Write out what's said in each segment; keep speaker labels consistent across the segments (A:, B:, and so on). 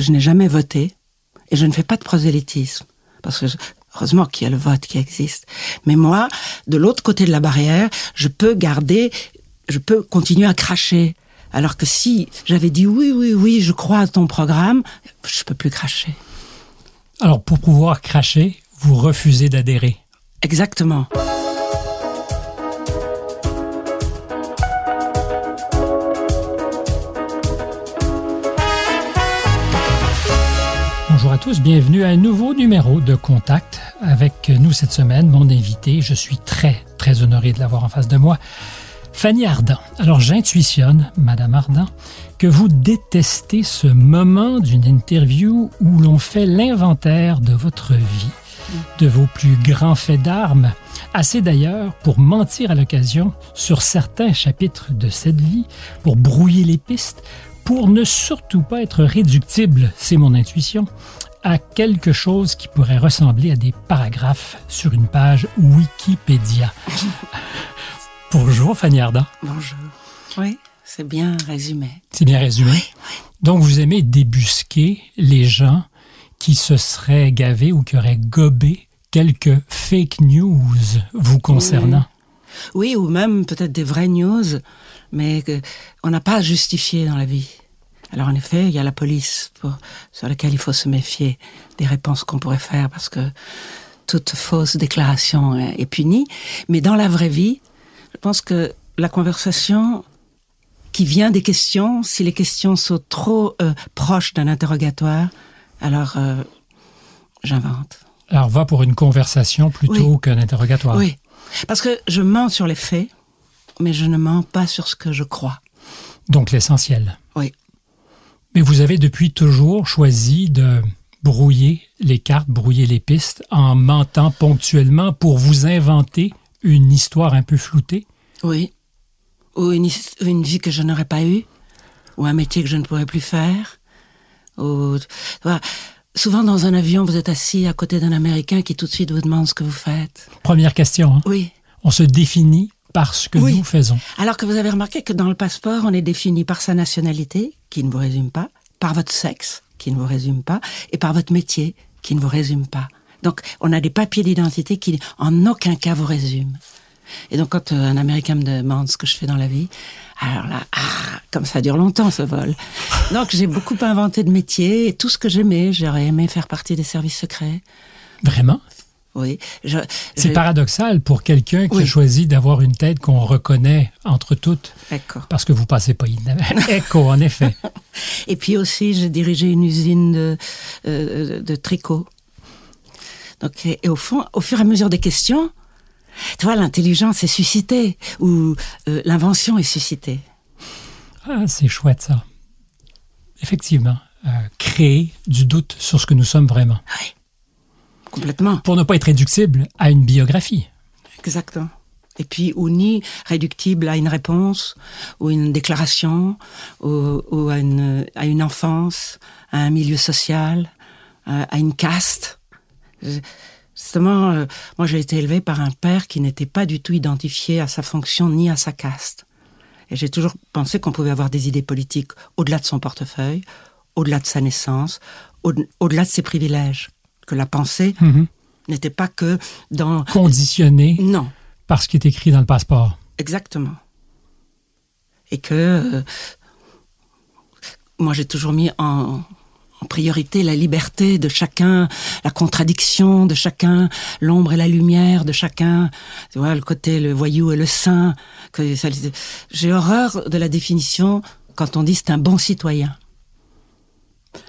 A: je n'ai jamais voté et je ne fais pas de prosélytisme. Parce que heureusement qu'il y a le vote qui existe. Mais moi, de l'autre côté de la barrière, je peux garder, je peux continuer à cracher. Alors que si j'avais dit oui, oui, oui, je crois à ton programme, je peux plus cracher.
B: Alors pour pouvoir cracher, vous refusez d'adhérer.
A: Exactement.
B: Bienvenue à un nouveau numéro de Contact. Avec nous cette semaine, mon invité, je suis très, très honoré de l'avoir en face de moi, Fanny Ardant. Alors j'intuitionne, Madame Ardant, que vous détestez ce moment d'une interview où l'on fait l'inventaire de votre vie, de vos plus grands faits d'armes, assez d'ailleurs pour mentir à l'occasion sur certains chapitres de cette vie, pour brouiller les pistes, pour ne surtout pas être réductible, c'est mon intuition, à quelque chose qui pourrait ressembler à des paragraphes sur une page Wikipédia. Bonjour Fanny Ardant.
A: Bonjour. Oui, c'est bien résumé.
B: C'est bien résumé.
A: Oui,
B: Donc vous aimez débusquer les gens qui se seraient gavés ou qui auraient gobé quelques fake news vous concernant.
A: Oui, ou même peut-être des vraies news, mais que on n'a pas à justifier dans la vie. Alors en effet, il y a la police pour, sur laquelle il faut se méfier des réponses qu'on pourrait faire parce que toute fausse déclaration est, est punie. Mais dans la vraie vie, je pense que la conversation qui vient des questions, si les questions sont trop euh, proches d'un interrogatoire, alors euh, j'invente.
B: Alors va pour une conversation plutôt
A: Oui.
B: qu'un interrogatoire.
A: Oui, parce que je mens sur les faits, mais je ne mens pas sur ce que je crois.
B: Donc l'essentiel. Mais vous avez depuis toujours choisi de brouiller les cartes, brouiller les pistes en mentant ponctuellement pour vous inventer une histoire un peu floutée?
A: Oui. Ou une, vie que je n'aurais pas eue, ou un métier que je ne pourrais plus faire. Ou, voilà. Souvent dans un avion, vous êtes assis à côté d'un Américain qui tout de suite vous demande ce que vous faites.
B: Première question. hein.
A: Oui.
B: On se définit par ce que
A: Oui.
B: nous faisons.
A: Alors que vous avez remarqué que dans le passeport, on est défini par sa nationalité, qui ne vous résume pas, par votre sexe, qui ne vous résume pas, et par votre métier, qui ne vous résume pas. Donc, on a des papiers d'identité qui, en aucun cas, vous résument. Et donc, quand euh, un Américain me demande ce que je fais dans la vie, alors là, ah, comme ça dure longtemps ce vol. Donc, j'ai beaucoup inventé de métiers et tout ce que j'aimais. J'aurais aimé faire partie des services secrets.
B: Vraiment?
A: Oui.
B: C'est paradoxal pour quelqu'un qui a
A: Oui.
B: choisi d'avoir une tête qu'on reconnaît entre toutes
A: D'accord.
B: parce que vous passez pas in- Écho, en effet.
A: Et puis aussi, j'ai dirigé une usine de, euh, de tricot. Donc, et, et au fond, au fur et à mesure des questions, tu vois, l'intelligence est suscitée ou euh, l'invention est suscitée.
B: Ah, c'est chouette ça. Effectivement. euh, créer du doute sur ce que nous sommes vraiment.
A: Complètement.
B: Pour ne pas être réductible à une biographie.
A: Exactement. Et puis, ou ni réductible à une réponse, ou une déclaration, ou, ou à, une, à une enfance, à un milieu social, à, à une caste. Je- Justement, euh, moi j'ai été élevée par un père qui n'était pas du tout identifié à sa fonction ni à sa caste. Et j'ai toujours pensé qu'on pouvait avoir des idées politiques au-delà de son portefeuille, au-delà de sa naissance, au- au-delà de ses privilèges. Que la pensée
B: Mhm.
A: n'était pas que dans...
B: Conditionné
A: Non,
B: par ce qui est écrit dans le passeport.
A: Exactement. Et que euh, moi j'ai toujours mis en, en priorité la liberté de chacun, la contradiction de chacun, l'ombre et la lumière de chacun. Tu vois le côté le voyou et le saint. J'ai horreur de la définition quand on dit c'est un bon citoyen.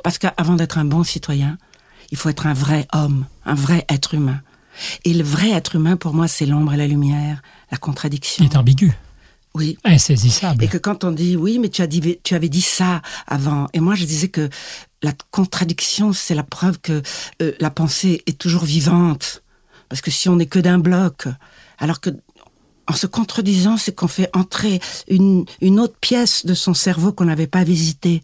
A: Parce qu'avant d'être un bon citoyen, il faut être un vrai homme, un vrai être humain. Et le vrai être humain, pour moi, c'est l'ombre et la lumière, la contradiction.
B: Il est ambigu,
A: Oui.
B: insaisissable.
A: Et que quand on dit oui, mais tu as dit, tu avais dit ça avant. Et moi, je disais que la contradiction, c'est la preuve que euh, la pensée est toujours vivante. Parce que si on n'est que d'un bloc, alors que en se contredisant, c'est qu'on fait entrer une, une autre pièce de son cerveau qu'on n'avait pas visitée.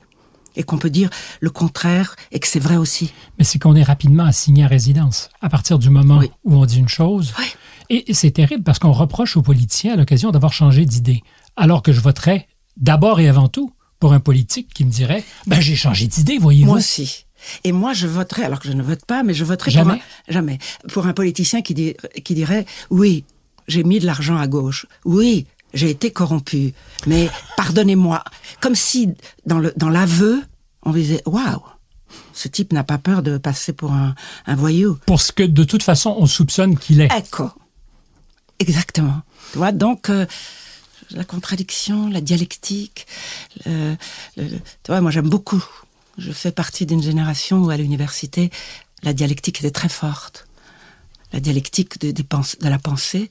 A: Et qu'on peut dire le contraire et que c'est vrai aussi.
B: Mais c'est qu'on est rapidement assigné à résidence. À partir du moment
A: Oui.
B: où on dit une chose.
A: Oui.
B: Et c'est terrible parce qu'on reproche aux politiciens à l'occasion d'avoir changé d'idée. Alors que je voterais d'abord et avant tout pour un politique qui me dirait ben, J'ai changé d'idée, voyez-vous.
A: Moi aussi. Et moi, je voterais, alors que je ne vote pas, mais je voterais
B: jamais.
A: pour un, jamais pour un politicien qui, dit, qui dirait oui, j'ai mis de l'argent à gauche, oui, j'ai été corrompu, mais pardonnez-moi. Comme si dans le dans l'aveu, on disait waouh, ce type n'a pas peur de passer pour un, un voyou.
B: Pour ce que de toute façon on soupçonne qu'il est.
A: Ecco. Exactement. Tu vois, donc euh, la contradiction, la dialectique, le, le, tu vois, moi j'aime beaucoup. Je fais partie d'une génération où à l'université, la dialectique était très forte. La dialectique de, de, de la pensée,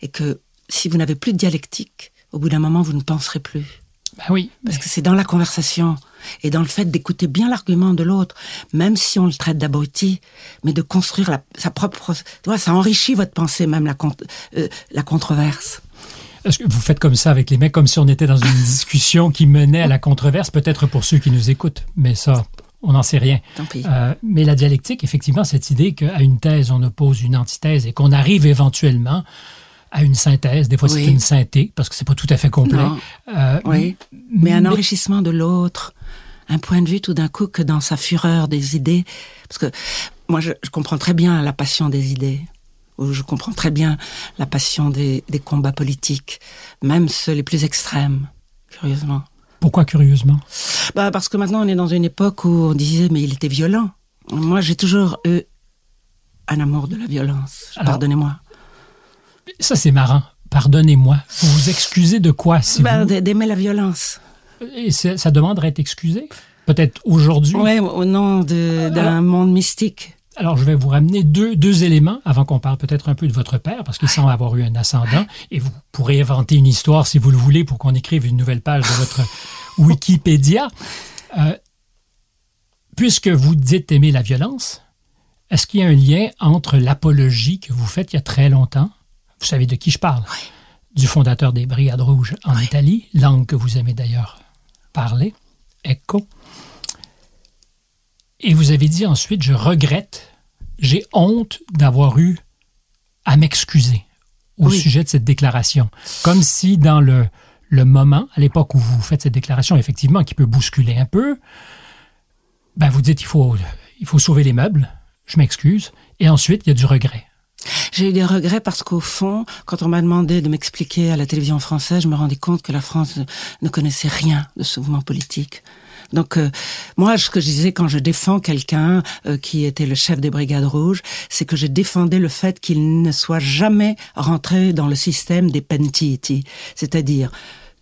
A: et que si vous n'avez plus de dialectique, au bout d'un moment, vous ne penserez plus.
B: Ben oui.
A: Parce que c'est dans la conversation et dans le fait d'écouter bien l'argument de l'autre, même si on le traite d'abruti, mais de construire la, sa propre... Ça enrichit votre pensée, même la, euh, la controverse.
B: Est-ce que vous faites comme ça avec les mecs, comme si on était dans une discussion qui menait à la controverse, peut-être pour ceux qui nous écoutent, mais ça, on n'en sait rien.
A: Euh,
B: mais la dialectique, effectivement, cette idée qu'à une thèse, on oppose une antithèse et qu'on arrive éventuellement à une synthèse. Des fois, oui. c'est une synthé, parce que c'est pas tout à fait complet.
A: Euh, oui, mais un enrichissement de l'autre, un point de vue tout d'un coup que dans sa fureur des idées. Parce que moi, je, je comprends très bien la passion des idées. Ou je comprends très bien la passion des, des combats politiques, même ceux les plus extrêmes, curieusement.
B: Pourquoi curieusement?
A: Bah Parce que maintenant, on est dans une époque où on disait, mais il était violent. Moi, j'ai toujours eu un amour de la violence. Pardonnez-moi.
B: Ça, c'est marrant. Pardonnez-moi. Vous vous excusez de quoi si
A: ben,
B: vous...
A: D'aimer la violence.
B: Et ça demanderait être excusé? Peut-être aujourd'hui?
A: Oui, au nom d'un monde mystique.
B: Alors, je vais vous ramener deux, deux éléments avant qu'on parle peut-être un peu de votre père, parce qu'il semble avoir eu un ascendant, et vous pourrez inventer une histoire si vous le voulez pour qu'on écrive une nouvelle page de votre Wikipédia. Euh, puisque vous dites aimer la violence, est-ce qu'il y a un lien entre l'apologie que vous faites il y a très longtemps vous savez de qui je parle
A: oui.
B: Du fondateur des Brigades Rouges en oui. Italie, langue que vous aimez d'ailleurs parler, Ecco. Et vous avez dit ensuite, je regrette, j'ai honte d'avoir eu à m'excuser au oui. sujet de cette déclaration. Comme si dans le, le moment, à l'époque où vous faites cette déclaration, effectivement, qui peut bousculer un peu, ben vous dites, il faut, il faut sauver les meubles, je m'excuse, et ensuite, il y a du regret.
A: J'ai eu des regrets parce qu'au fond, quand on m'a demandé de m'expliquer à la télévision française, je me rendais compte que la France ne connaissait rien de ce mouvement politique. Donc euh, moi, ce que je disais quand je défends quelqu'un euh, qui était le chef des brigades rouges, c'est que je défendais le fait qu'il ne soit jamais rentré dans le système des pentiti, c'est-à-dire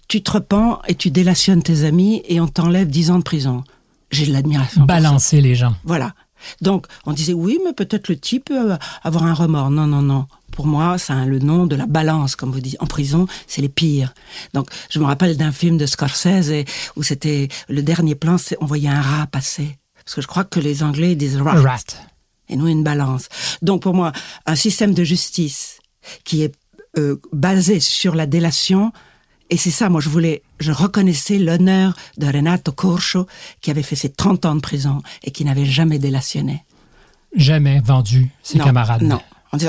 A: tu te repens et tu délationnes tes amis et on t'enlève dix ans de prison. J'ai de l'admiration.
B: Balancer les gens.
A: Voilà. Donc, on disait oui, mais peut-être le type peut avoir un remords. Non, non, non. Pour moi, c'est le nom de la balance, comme vous dites. En prison, c'est les pires. Donc, je me rappelle d'un film de Scorsese où c'était le dernier plan, on voyait un rat passer. Parce que je crois que les Anglais disent rat.
B: rat.
A: Et nous, une balance. Donc, pour moi, un système de justice qui est euh, basé sur la délation, et c'est ça, moi, je voulais, je reconnaissais l'honneur de Renato Corso, qui avait fait ses 30 ans de prison et qui n'avait jamais délationné.
B: Jamais vendu ses
A: non,
B: camarades.
A: Non.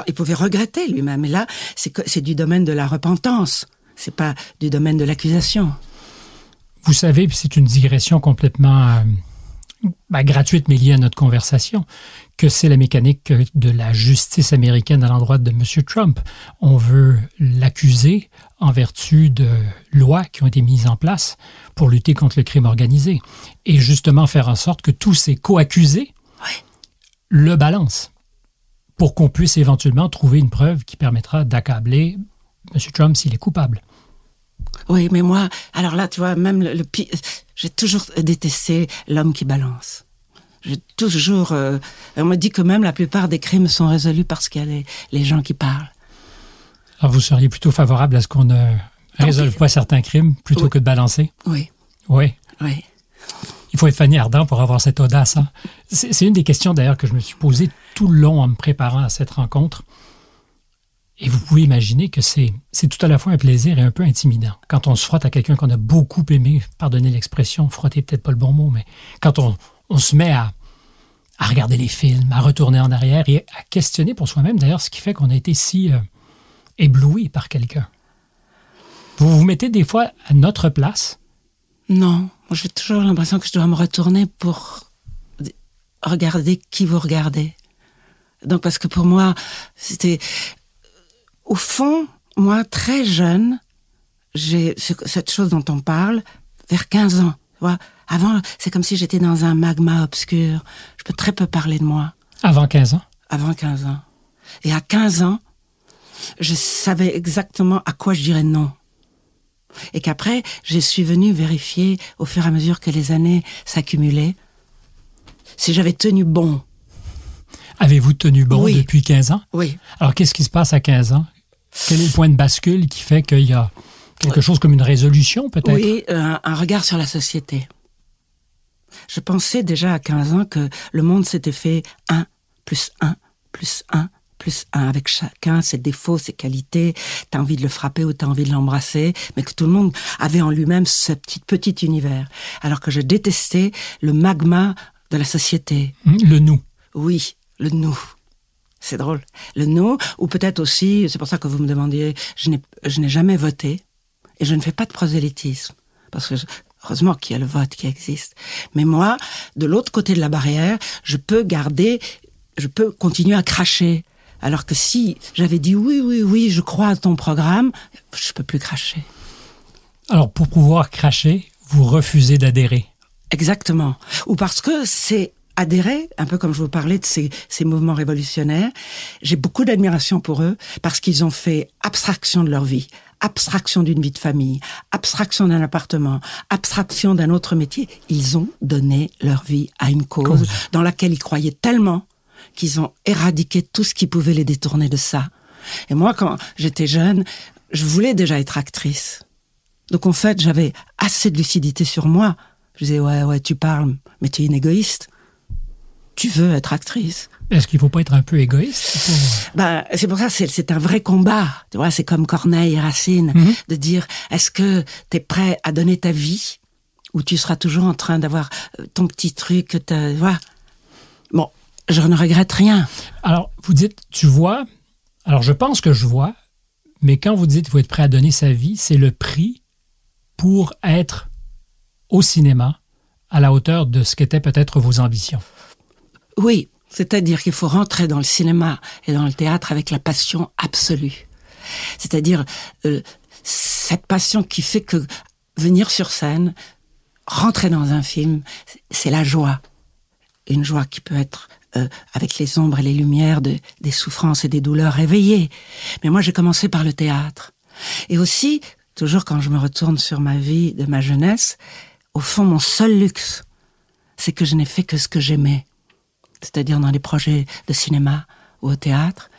A: Il pouvait regretter lui-même. Et là, c'est du domaine de la repentance. C'est pas du domaine de l'accusation.
B: Vous savez, c'est une digression complètement euh, gratuite, mais liée à notre conversation, que c'est la mécanique de la justice américaine à l'endroit de M. Trump. On veut l'accuser en vertu de lois qui ont été mises en place pour lutter contre le crime organisé. Et justement faire en sorte que tous ces co-accusés le balancent pour qu'on puisse éventuellement trouver une preuve qui permettra d'accabler M. Trump s'il est coupable.
A: Oui, mais moi, alors là, tu vois, même le, le j'ai toujours détesté l'homme qui balance. J'ai toujours, euh, on me dit que même la plupart des crimes sont résolus parce qu'il y a les, les, gens qui parlent.
B: Alors vous seriez plutôt favorable à ce qu'on ne résolve pas certains crimes plutôt
A: oui.
B: que de balancer?
A: Oui.
B: Oui.
A: Oui.
B: Il faut être Fanny Ardant pour avoir cette audace. Hein? C'est une des questions d'ailleurs que je me suis posée tout le long en me préparant à cette rencontre. Et vous pouvez imaginer que c'est tout à la fois un plaisir et un peu intimidant. Quand on se frotte à quelqu'un qu'on a beaucoup aimé, pardonnez l'expression, frotter peut-être pas le bon mot, mais quand on, on se met à, à, regarder les films, à retourner en arrière et à questionner pour soi-même d'ailleurs ce qui fait qu'on a été si euh, ébloui par quelqu'un. Vous vous mettez des fois à notre place?
A: Non. J'ai toujours l'impression que je dois me retourner pour regarder qui vous regardez. Donc, parce que pour moi, c'était, au fond, moi, très jeune, j'ai cette chose dont on parle vers 15 ans. Tu vois Avant, c'est comme si j'étais dans un magma obscur. Je peux très peu parler de moi.
B: Avant 15 ans?
A: Avant 15 ans. Et à 15 ans, je savais exactement à quoi je dirais non. Et qu'après, je suis venu vérifier au fur et à mesure que les années s'accumulaient si j'avais tenu bon.
B: Avez-vous tenu bon depuis 15 ans?
A: Oui.
B: Alors, qu'est-ce qui se passe à 15 ans? Quel est le point de bascule qui fait qu'il y a quelque chose comme une résolution, peut-être?
A: Oui, un, un, regard sur la société. Je pensais déjà à 15 ans que le monde s'était fait 1 plus 1 plus 1 plus 1 avec chacun ses défauts, ses qualités. T'as envie de le frapper ou t'as envie de l'embrasser, mais que tout le monde avait en lui-même ce petit petit univers. Alors que je détestais le magma de la société.
B: Le nous.
A: Oui, le nous. C'est drôle. Le nous, ou peut-être aussi, c'est pour ça que vous me demandiez, je n'ai jamais voté et je ne fais pas de prosélytisme. Parce que heureusement qu'il y a le vote qui existe. Mais moi, de l'autre côté de la barrière, je peux garder, je peux continuer à cracher. Alors que si j'avais dit oui, oui, oui, je crois à ton programme, je peux plus cracher.
B: Alors pour pouvoir cracher, vous refusez d'adhérer.
A: Exactement. Ou parce que c'est adhérer, un peu comme je vous parlais de ces, ces mouvements révolutionnaires. J'ai beaucoup d'admiration pour eux parce qu'ils ont fait abstraction de leur vie, abstraction d'une vie de famille, abstraction d'un appartement, abstraction d'un autre métier. Ils ont donné leur vie à une cause, cause. dans laquelle ils croyaient tellement qu'ils ont éradiqué tout ce qui pouvait les détourner de ça. Et moi, quand j'étais jeune, je voulais déjà être actrice. Donc en fait, j'avais assez de lucidité sur moi. Je disais, ouais, ouais, tu parles, mais tu es une égoïste. Tu veux être actrice.
B: Est-ce qu'il faut pas être un peu égoïste pour...
A: ben, C'est pour ça, c'est un vrai combat. Tu vois, c'est comme Corneille et Racine, mm -hmm. de dire, est-ce que tu es prêt à donner ta vie ou tu seras toujours en train d'avoir ton petit truc, tu vois? Bon, je ne regrette rien.
B: Alors, vous dites, tu vois, alors je pense que je vois, mais quand vous dites faut être prêt à donner sa vie, c'est le prix pour être au cinéma à la hauteur de ce qu'étaient peut-être vos ambitions.
A: Oui, c'est-à-dire qu'il faut rentrer dans le cinéma et dans le théâtre avec la passion absolue. C'est-à-dire euh, cette passion qui fait que venir sur scène, rentrer dans un film, c'est la joie. Une joie qui peut être euh, avec les ombres et les lumières de, des souffrances et des douleurs réveillées. Mais moi, j'ai commencé par le théâtre. Et aussi, toujours quand je me retourne sur ma vie de ma jeunesse, au fond, mon seul luxe, c'est que je n'ai fait que ce que j'aimais. C'est-à-dire dans les projets de cinéma ou au théâtre.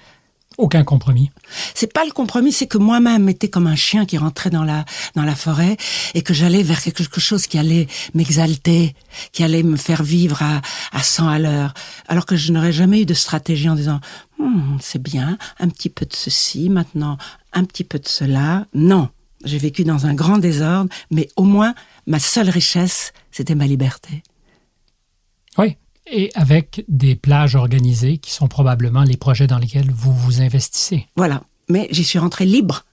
B: Aucun compromis.
A: C'est pas le compromis, c'est que moi-même était comme un chien qui rentrait dans la dans la forêt et que j'allais vers quelque chose qui allait m'exalter, qui allait me faire vivre à à 100 à l'heure, alors que je n'aurais jamais eu de stratégie en disant hm, c'est bien, un petit peu de ceci maintenant, un petit peu de cela. Non, j'ai vécu dans un grand désordre, mais au moins ma seule richesse, c'était ma liberté.
B: Et avec des plages organisées qui sont probablement les projets dans lesquels vous vous investissez.
A: Voilà, mais j'y suis rentrée libre.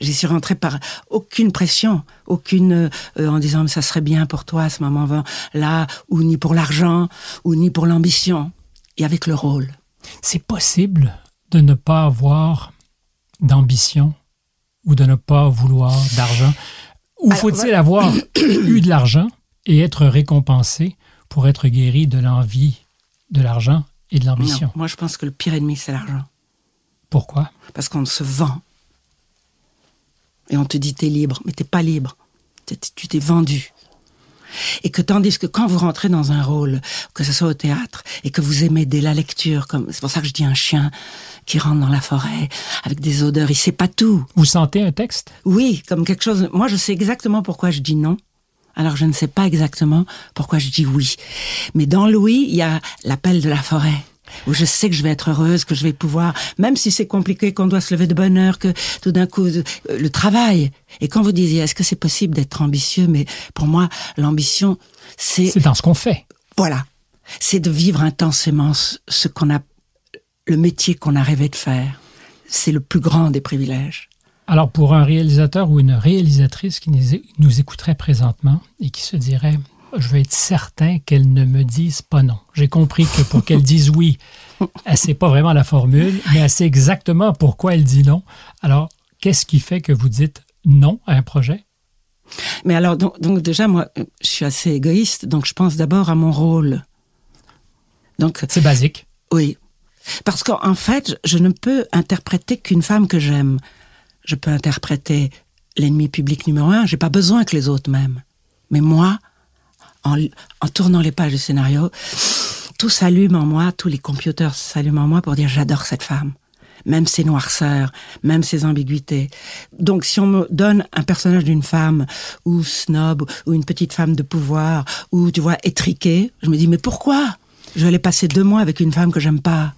A: J'y suis rentrée par aucune pression, aucune euh, en disant ça serait bien pour toi à ce moment-là, ou ni pour l'argent, ou ni pour l'ambition, et avec le rôle.
B: C'est possible de ne pas avoir d'ambition ou de ne pas vouloir d'argent? Ou faut-il avoir eu de l'argent et être récompensé pour être guéri de l'envie de l'argent et de l'ambition
A: Moi, je pense que le pire ennemi, c'est l'argent.
B: Pourquoi?
A: Parce qu'on se vend. Et on te dit, t'es libre, mais t'es pas libre. Tu t'es vendu. Et que tandis que quand vous rentrez dans un rôle, que ce soit au théâtre, et que vous aimez dès la lecture, comme c'est pour ça que je dis un chien qui rentre dans la forêt avec des odeurs, il sait pas tout.
B: Vous sentez un texte?
A: Oui, comme quelque chose. Moi, je sais exactement pourquoi je dis non. Alors je ne sais pas exactement pourquoi je dis oui. Mais dans le oui, il y a l'appel de la forêt où je sais que je vais être heureuse, que je vais pouvoir, même si c'est compliqué, qu'on doit se lever de bonne heure, que tout d'un coup, le travail. Et quand vous disiez, est-ce que c'est possible d'être ambitieux? Mais pour moi, l'ambition, c'est...
B: C'est dans ce qu'on fait.
A: Voilà. C'est de vivre intensément ce qu'on a, le métier qu'on a rêvé de faire. C'est le plus grand des privilèges.
B: Alors, pour un réalisateur ou une réalisatrice qui nous écouterait présentement et qui se dirait je veux être certain qu'elle ne me dise pas non. J'ai compris que pour qu'elle dise oui, elle sait pas vraiment la formule, mais elle sait exactement pourquoi elle dit non. Alors, qu'est-ce qui fait que vous dites non à un projet?
A: Mais alors, donc, donc déjà, moi, je suis assez égoïste, donc je pense d'abord à mon rôle.
B: Donc, c'est basique.
A: Oui. Parce qu'en fait, je ne peux interpréter qu'une femme que j'aime. Je peux interpréter l'ennemi public numéro un, j'ai pas besoin que les autres m'aiment. Mais moi, en, en, tournant les pages du scénario, tout s'allume en moi, tous les computers s'allument en moi pour dire j'adore cette femme. Même ses noirceurs, même ses ambiguïtés. Donc si on me donne un personnage d'une femme, ou snob, ou une petite femme de pouvoir, ou tu vois, étriquée, je me dis mais pourquoi? Je vais aller passer deux mois avec une femme que j'aime pas,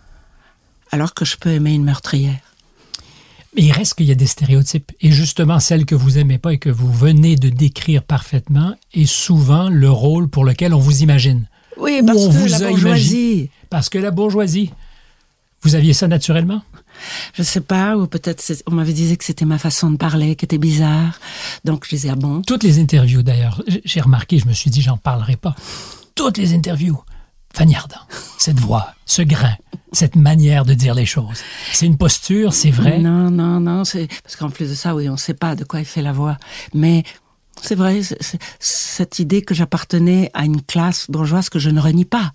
A: alors que je peux aimer une meurtrière.
B: Mais il reste qu'il y a des stéréotypes. Et justement, celle que vous aimez pas et que vous venez de décrire parfaitement est souvent le rôle pour lequel on vous imagine.
A: Oui, parce que la bourgeoisie.
B: Parce que la bourgeoisie. Vous aviez ça naturellement?
A: Je sais pas, ou peut-être on m'avait dit que c'était ma façon de parler qui était bizarre. Donc je disais, ah bon?
B: Toutes les interviews d'ailleurs, j'ai remarqué, je me suis dit, j'en parlerai pas. Toutes les interviews. Fanny Ardant, cette voix, ce grain, cette manière de dire les choses. C'est une posture, c'est vrai?
A: Non, non, non, c'est parce qu'en plus de ça, oui, on ne sait pas de quoi il fait la voix, mais c'est vrai, cette idée que j'appartenais à une classe bourgeoise que je ne renie pas.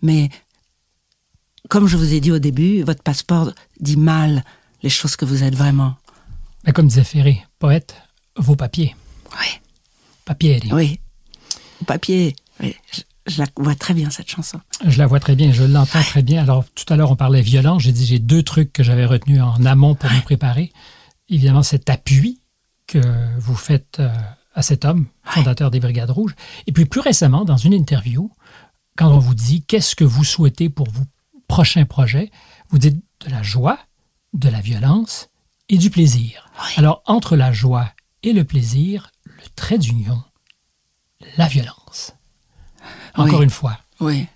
A: Mais comme je vous ai dit au début, votre passeport dit mal les choses que vous êtes vraiment.
B: Mais comme disait Ferré, poète, vos papiers.
A: Oui.
B: Papiers.
A: Oui. Papier. Oui. Je la vois très bien, cette chanson.
B: Je la vois très bien, je l'entends très bien. Alors, tout à l'heure, on parlait violence. J'ai dit, j'ai deux trucs que j'avais retenus en amont pour me préparer. Évidemment, cet appui que vous faites euh, à cet homme, fondateur des Brigades Rouges. Et puis, plus récemment, dans une interview, quand on vous dit qu'est-ce que vous souhaitez pour vos prochains projets, vous dites de la joie, de la violence et du plaisir. Alors, entre la joie et le plaisir, le trait d'union, la violence. Encore une fois.
A: Oui.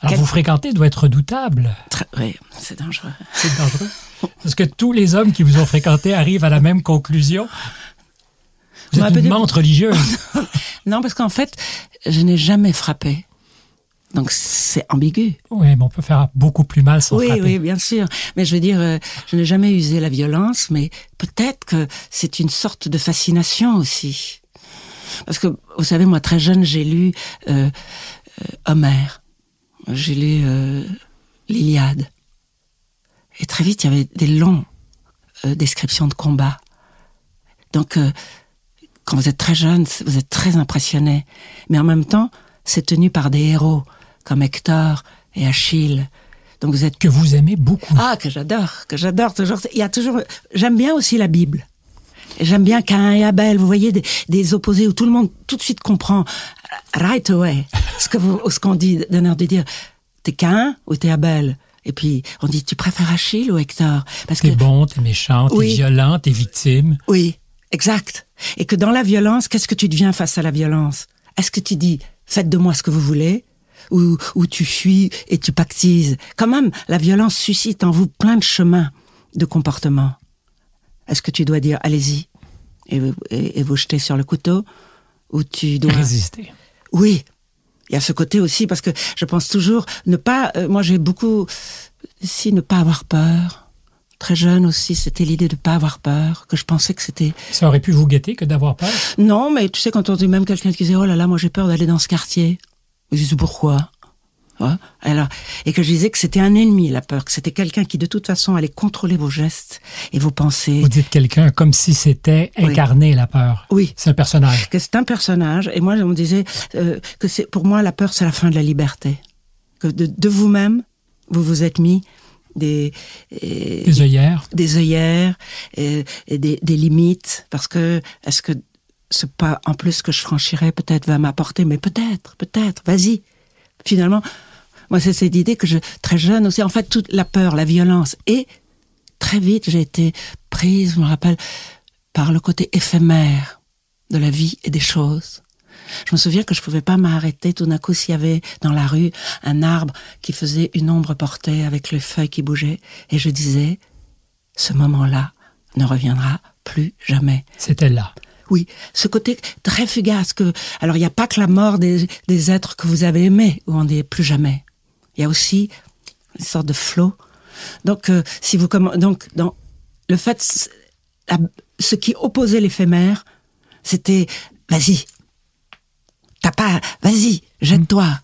B: Alors, vous fréquentez doit être redoutable.
A: oui, c'est dangereux.
B: C'est dangereux. Parce que tous les hommes qui vous ont fréquenté arrivent à la même conclusion. Vous êtes une menthe religieuse.
A: non, parce qu'en fait, je n'ai jamais frappé. Donc c'est ambigu.
B: Oui, mais on peut faire beaucoup plus mal sans
A: oui,
B: frapper.
A: Oui, bien sûr. Mais je veux dire, euh, je n'ai jamais usé la violence, mais peut-être que c'est une sorte de fascination aussi. Parce que, vous savez, moi, très jeune, j'ai lu euh, euh Homère. J'ai lu euh, l'Iliade. Et très vite, il y avait des longs descriptions de combats. Donc, quand vous êtes très jeune, vous êtes très impressionné. Mais en même temps, c'est tenu par des héros comme Hector et Achille.
B: Donc vous êtes que vous aimez beaucoup.
A: Ah, que j'adore, que j'adore toujours. Il y a toujours. J'aime bien aussi la Bible. J'aime bien Cain et Abel, vous voyez, des, opposés où tout le monde tout de suite comprend right away ce que vous, ce qu'on dit d'un air de dire t'es Cain ou t'es Abel? Et puis on dit tu préfères Achille ou Hector?
B: Parce t'es bon, t'es méchant, t'es violent, t'es victime.
A: Oui, exact. Et que dans la violence, qu'est-ce que tu deviens face à la violence? Est-ce que tu dis faites de moi ce que vous voulez? Ou, ou tu fuis et tu pactises? Quand même, la violence suscite en vous plein de chemins de comportement. Est-ce que tu dois dire allez-y et, vous jeter sur le couteau ou tu dois
B: résister
A: Oui, il y a ce côté aussi parce que je pense toujours ne pas. Euh, moi, j'ai beaucoup si ne pas avoir peur. Très jeune aussi, c'était l'idée de ne pas avoir peur, que je pensais que c'était.
B: Ça aurait pu vous guetter que d'avoir peur?
A: Non, mais tu sais quand on dit même quelqu'un qui disait oh là là, moi j'ai peur d'aller dans ce quartier. Je dis pourquoi? Alors, et que je disais que c'était un ennemi, la peur, que c'était quelqu'un qui de toute façon allait contrôler vos gestes et vos pensées.
B: Vous dites quelqu'un comme si c'était incarné la peur.
A: Oui.
B: C'est un personnage.
A: Que c'est un personnage. Et moi, je me disais euh, que c'est pour moi la peur, c'est la fin de la liberté. Que de, vous-même, vous vous êtes mis des
B: des œillères,
A: des œillères et, des, des limites. Parce que est-ce que ce pas en plus que je franchirais peut-être va m'apporter, mais peut-être, peut-être, vas-y. Finalement, moi, c'est cette idée que je, très jeune aussi, en fait, toute la peur, la violence. Et très vite, j'ai été prise, je me rappelle, par le côté éphémère de la vie et des choses. Je me souviens que je pouvais pas m'arrêter tout d'un coup s'il y avait dans la rue un arbre qui faisait une ombre portée avec les feuilles qui bougeaient. Et je disais, ce moment-là ne reviendra plus jamais.
B: C'était là.
A: Oui, ce côté très fugace que, alors il n'y a pas que la mort des, êtres que vous avez aimés où on n'est plus jamais. Il y a aussi une sorte de flot. Donc, euh, si vous donc le fait, ce qui opposait l'éphémère, c'était vas-y, t'as pas, vas-y, jette-toi.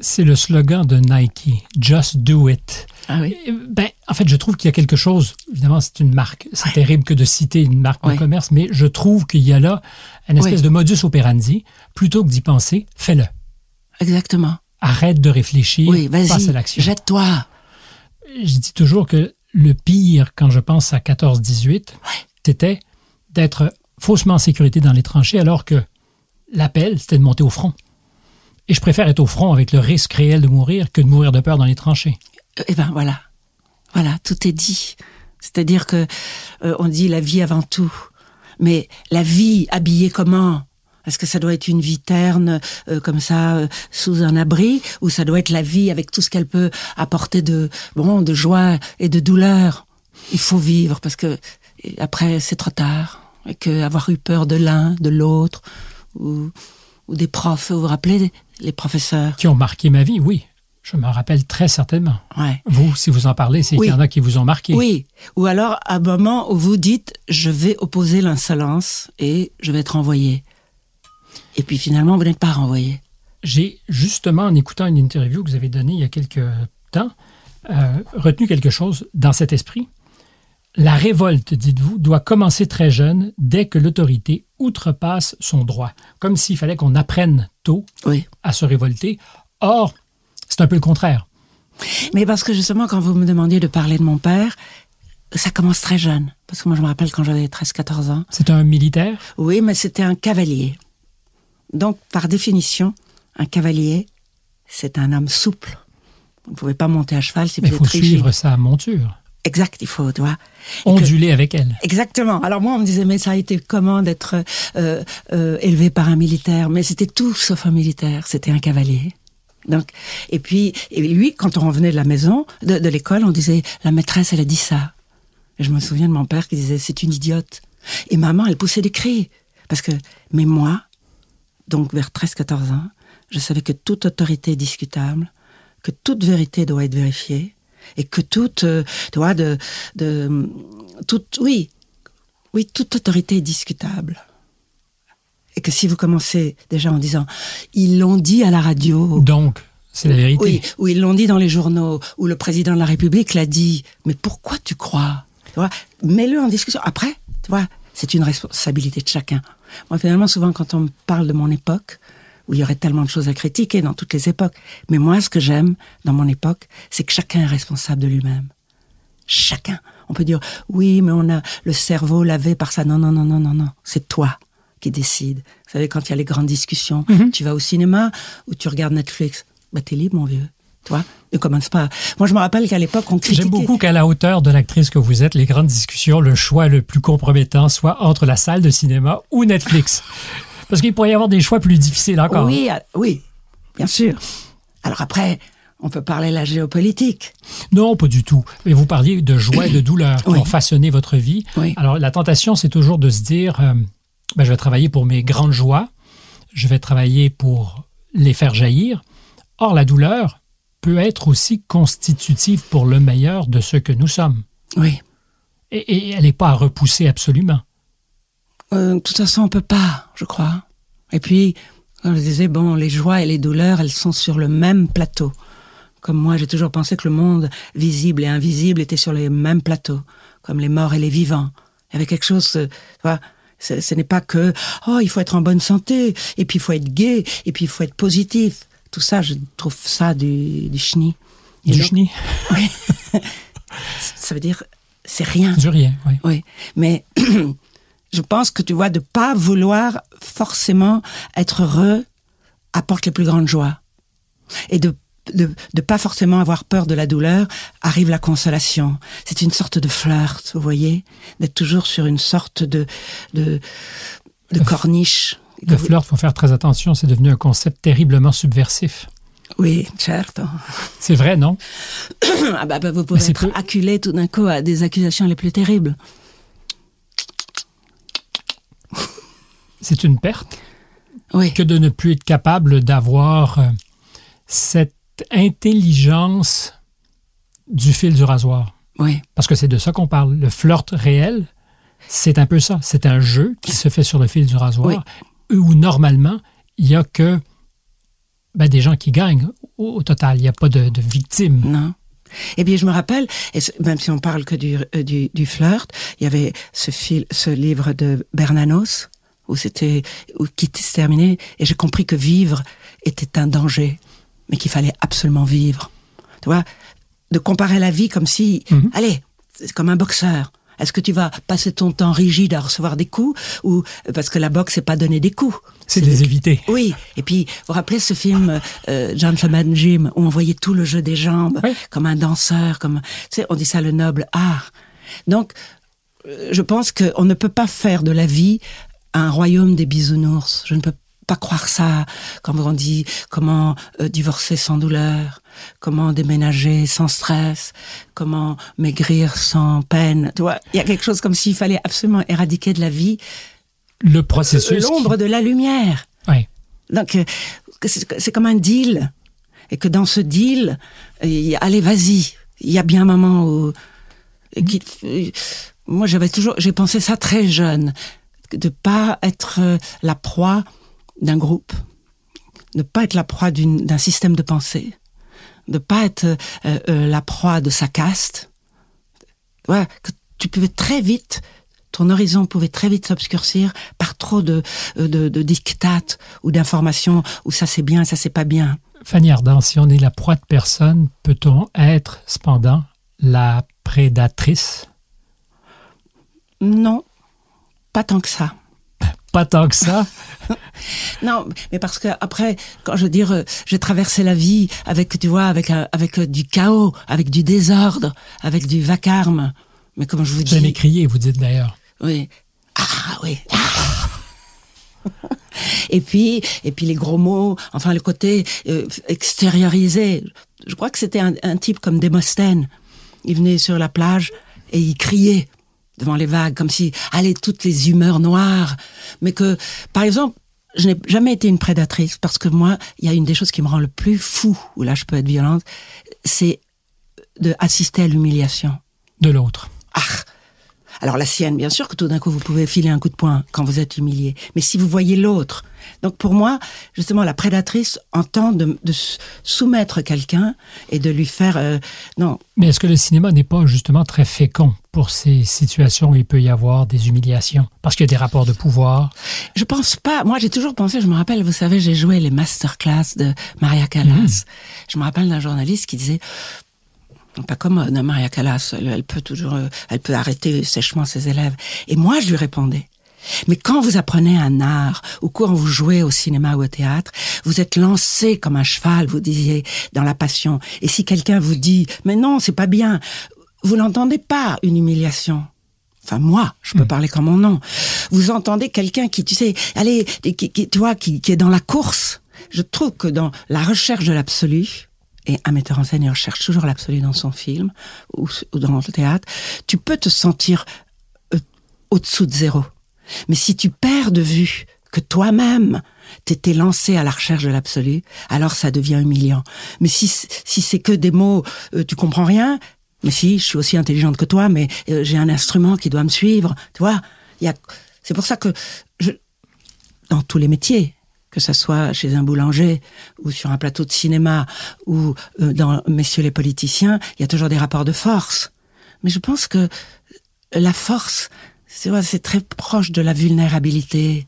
B: C'est le slogan de Nike, Just Do It.
A: Ah oui.
B: Ben, en fait, je trouve qu'il y a quelque chose. Évidemment, c'est une marque. C'est terrible que de citer une marque de commerce, mais je trouve qu'il y a là une espèce de modus operandi. Plutôt que d'y penser, fais-le.
A: Exactement.
B: Arrête de réfléchir.
A: Oui, vas-y. Jette-toi.
B: Je dis toujours que le pire, quand je pense à 14-18, c'était d'être faussement en sécurité dans les tranchées, alors que l'appel, c'était de monter au front. Et je préfère être au front avec le risque réel de mourir que de mourir de peur dans les tranchées.
A: Eh ben voilà, voilà, tout est dit. C'est-à-dire que euh, on dit la vie avant tout, mais la vie habillée comment? Est-ce que ça doit être une vie terne euh, comme ça euh, sous un abri, ou ça doit être la vie avec tout ce qu'elle peut apporter de bon, de joie et de douleur? Il faut vivre parce que après c'est trop tard et que avoir eu peur de l'un, de l'autre, ou, ou des profs. Vous vous rappelez les professeurs?
B: Qui ont marqué ma vie Oui. Je me rappelle très certainement.
A: Ouais.
B: Vous, si vous en parlez, c'est qu'il y en a qui vous ont marqué.
A: Oui. Ou alors, à un moment où vous dites, je vais opposer l'insolence et je vais être envoyé. Et puis finalement, vous n'êtes pas renvoyé.
B: J'ai justement, en écoutant une interview que vous avez donnée il y a quelques temps, euh, retenu quelque chose dans cet esprit. La révolte, dites-vous, doit commencer très jeune, dès que l'autorité outrepasse son droit. Comme s'il fallait qu'on apprenne tôt à se révolter. Or, c'est un peu le contraire.
A: Mais parce que justement, quand vous me demandiez de parler de mon père, ça commence très jeune. Parce que moi, je me rappelle quand j'avais 13-14 ans.
B: C'est un militaire?
A: Oui, mais c'était un cavalier. Donc, par définition, un cavalier, c'est un homme souple. Vous ne pouvez pas monter à cheval si vous
B: êtes
A: Il faut
B: suivre sa monture.
A: Exact, il faut, tu vois.
B: Onduler avec elle.
A: Exactement. Alors moi, on me disait, mais ça a été comment d'être euh, euh, élevé par un militaire? Mais c'était tout sauf un militaire, c'était un cavalier. Donc, et puis, et lui, quand on revenait de la maison, de, l'école, on disait, la maîtresse, elle a dit ça. Et je me souviens de mon père qui disait, c'est une idiote. Et maman, elle poussait des cris. Parce que, mais moi, donc vers 13-14 ans, je savais que toute autorité est discutable, que toute vérité doit être vérifiée, et que toute, euh, vois, de, de, toute, oui, oui, toute autorité est discutable et que si vous commencez déjà en disant ils l'ont dit à la radio.
B: Donc, c'est la vérité.
A: Oui, ou ils l'ont dit dans les journaux, ou le président de la République l'a dit. Mais pourquoi tu crois? Tu vois Mets-le en discussion. Après, tu vois, c'est une responsabilité de chacun. Moi, finalement, souvent, quand on me parle de mon époque, où il y aurait tellement de choses à critiquer dans toutes les époques, mais moi, ce que j'aime dans mon époque, c'est que chacun est responsable de lui-même. Chacun. On peut dire, oui, mais on a le cerveau lavé par ça. Non, non, non, non, non, non. C'est toi qui décide. Vous savez, quand il y a les grandes discussions, mhm. tu vas au cinéma ou tu regardes Netflix. Bah, t'es libre, mon vieux. Toi, ne commence pas. Moi, je me rappelle qu'à l'époque, on critiquait.
B: J'aime beaucoup qu'à la hauteur de l'actrice que vous êtes, les grandes discussions, le choix le plus compromettant soit entre la salle de cinéma ou Netflix. Parce qu'il pourrait y avoir des choix plus difficiles encore.
A: Oui, ah, oui, bien sûr. Alors après, on peut parler de la géopolitique.
B: Non, pas du tout. Mais vous parliez de joie et de douleur qui ont façonné votre vie. Alors la tentation, c'est toujours de se dire, euh, ben, je vais travailler pour mes grandes joies, je vais travailler pour les faire jaillir. Or, la douleur peut être aussi constitutive pour le meilleur de ce que nous sommes.
A: Oui.
B: Et, elle n'est pas à repousser absolument.
A: Euh, de toute façon, on peut pas, je crois. Et puis, je disais, bon, les joies et les douleurs, elles sont sur le même plateau. Comme moi, j'ai toujours pensé que le monde visible et invisible était sur les mêmes plateaux, comme les morts et les vivants. Il y avait quelque chose, tu vois, ce n'est pas que oh il faut être en bonne santé et puis il faut être gai et puis il faut être positif. Tout ça, je trouve ça du, du chenille.
B: Du chenille.
A: Oui. ça veut dire c'est rien.
B: Du rien. Oui.
A: Oui. Mais je pense que tu vois de pas vouloir forcément être heureux apporte les plus grandes joies et de de ne pas forcément avoir peur de la douleur, arrive la consolation. C'est une sorte de flirt, vous voyez, d'être toujours sur une sorte de, de, corniche.
B: Le flirt, faut faire très attention, c'est devenu un concept terriblement subversif.
A: Oui, certo.
B: C'est vrai, non?
A: Ah bah, bah, Vous pouvez être acculé tout d'un coup à des accusations les plus terribles.
B: C'est une perte? Que de ne plus être capable d'avoir euh, cette intelligence du fil du rasoir.
A: Oui.
B: Parce que c'est de ça qu'on parle. Le flirt réel, c'est un peu ça. C'est un jeu qui se fait sur le fil du rasoir, où normalement, il n'y a que ben, des gens qui gagnent au, au total. Il n'y a pas de, de victimes.
A: Non. Et bien, je me rappelle, et même si on parle que du, euh, du, du flirt, il y avait ce, fil, ce livre de Bernanos, où c'était, qui se terminait, et j'ai compris que vivre était un danger, mais qu'il fallait absolument vivre. Tu vois, de comparer la vie comme si,
B: Mhm.
A: allez, c'est comme un boxeur. Est-ce que tu vas passer ton temps rigide à recevoir des coups ou parce que la boxe c'est pas donner des coups
B: C'est les éviter.
A: oui, et puis vous vous rappelez ce film euh, Gentleman Jim où on voyait tout le jeu des jambes
B: Oui.
A: comme un danseur, comme tu sais, on dit ça le noble art. Donc, euh, je pense qu'on ne peut pas faire de la vie un royaume des bisounours. Je ne peux pas croire ça quand on dit comment euh, divorcer sans douleur, comment déménager sans stress, comment maigrir sans peine. Tu vois, il y a quelque chose comme s'il fallait absolument éradiquer de la vie
B: Le processus. qui-
A: l'ombre de la lumière.
B: Ouais.
A: Donc, euh, c'est comme un deal. Et que dans ce deal, euh, allez, vas-y. Il y a bien un moment où... qui- moi, j'avais toujours... J'ai pensé ça très jeune. De pas être la proie d'un groupe. De pas être la proie d'un système de pensée. De pas être euh, euh, la proie de sa caste. Ouais, que tu pouvais très vite ton horizon pouvait très vite s'obscurcir par trop de, euh, de, de dictates ou d'informations où ça c'est bien, ça c'est pas bien.
B: Fanny Ardant, si on est la proie de personne, peut-on être cependant la prédatrice?
A: Non, pas tant que ça.
B: Pas tant que ça.
A: Non, mais parce que après, quand je veux dire, euh, j'ai traversé la vie avec, tu vois, avec un- avec euh, du chaos, avec du désordre, avec du vacarme. Mais comme je vous dis,
B: crier, vous dites d'ailleurs.
A: oui, ah oui. et puis, et puis les gros mots, enfin le côté euh, extériorisé. Je crois que c'était un, un type comme Démosthène. Il venait sur la plage et il criait devant les vagues, comme si, allez, toutes les humeurs noires. Mais que, par exemple, je n'ai jamais été une prédatrice parce que moi, il y a une des choses qui me rend le plus fou, où là je peux être violente, c'est de assister à l'humiliation.
B: De l'autre.
A: Ah Alors la sienne, bien sûr que tout d'un coup vous pouvez filer un coup de poing quand vous êtes humilié. Mais si vous voyez l'autre, donc pour moi, justement, la prédatrice entend de, de soumettre quelqu'un et de lui faire euh, non.
B: Mais est-ce que le cinéma n'est pas justement très fécond pour ces situations où il peut y avoir des humiliations? Parce qu'il y a des rapports de pouvoir.
A: Je pense pas. Moi, j'ai toujours pensé. Je me rappelle, vous savez, j'ai joué les masterclass de Maria Callas. Je me rappelle d'un journaliste qui disait pas comme euh, Maria Callas, elle, elle peut toujours, euh, elle peut arrêter sèchement ses élèves. Et moi, je lui répondais. Mais quand vous apprenez un art, ou quand vous jouez au cinéma ou au théâtre, vous êtes lancé comme un cheval, vous disiez, dans la passion. Et si quelqu'un vous dit, mais non, c'est pas bien, vous n'entendez pas une humiliation. Enfin, moi, je peux parler comme mon nom. Vous entendez quelqu'un qui, tu sais, allez, qui, qui, tu vois, qui, qui est dans la course. Je trouve que dans la recherche de l'absolu, et un metteur en scène il recherche toujours l'absolu dans son film ou, ou dans le théâtre, tu peux te sentir euh, au-dessous de zéro. Mais si tu perds de vue que toi-même t'étais lancé à la recherche de l'absolu, alors ça devient humiliant. Mais si si c'est que des mots, euh, tu comprends rien. Mais si, je suis aussi intelligente que toi, mais euh, j'ai un instrument qui doit me suivre. Tu vois, il y a. C'est pour ça que je, dans tous les métiers, que ce soit chez un boulanger ou sur un plateau de cinéma ou euh, dans Messieurs les politiciens, il y a toujours des rapports de force. Mais je pense que la force, c'est très proche de la vulnérabilité.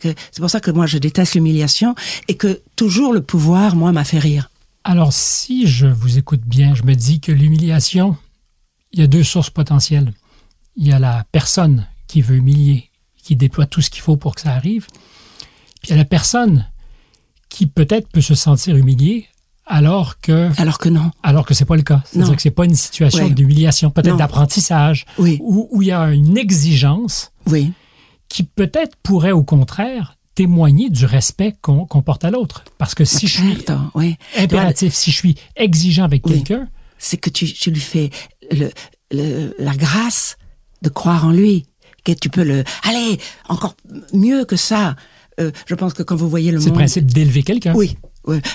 A: C'est pour ça que moi je déteste l'humiliation et que toujours le pouvoir, moi, m'a fait rire.
B: Alors, si je vous écoute bien, je me dis que l'humiliation, il y a deux sources potentielles. Il y a la personne qui veut humilier, qui déploie tout ce qu'il faut pour que ça arrive. Puis il y a la personne qui peut-être peut se sentir humiliée alors que
A: Alors que non.
B: alors que c'est pas le cas. C'est-à-dire que c'est pas une situation
A: Oui.
B: d'humiliation, peut-être d'apprentissage,
A: Oui.
B: où, où il y a une exigence
A: Oui.
B: qui peut-être pourrait au contraire témoigner du respect qu'on porte à l'autre. Parce que si je suis impératif, si je suis exigeant avec quelqu'un,
A: c'est que tu, tu lui fais le, le- la grâce de croire en lui. que tu peux le... Allez, encore mieux que ça. Euh, je pense que quand vous voyez le monde...
B: C'est le principe d'élever quelqu'un.
A: Oui,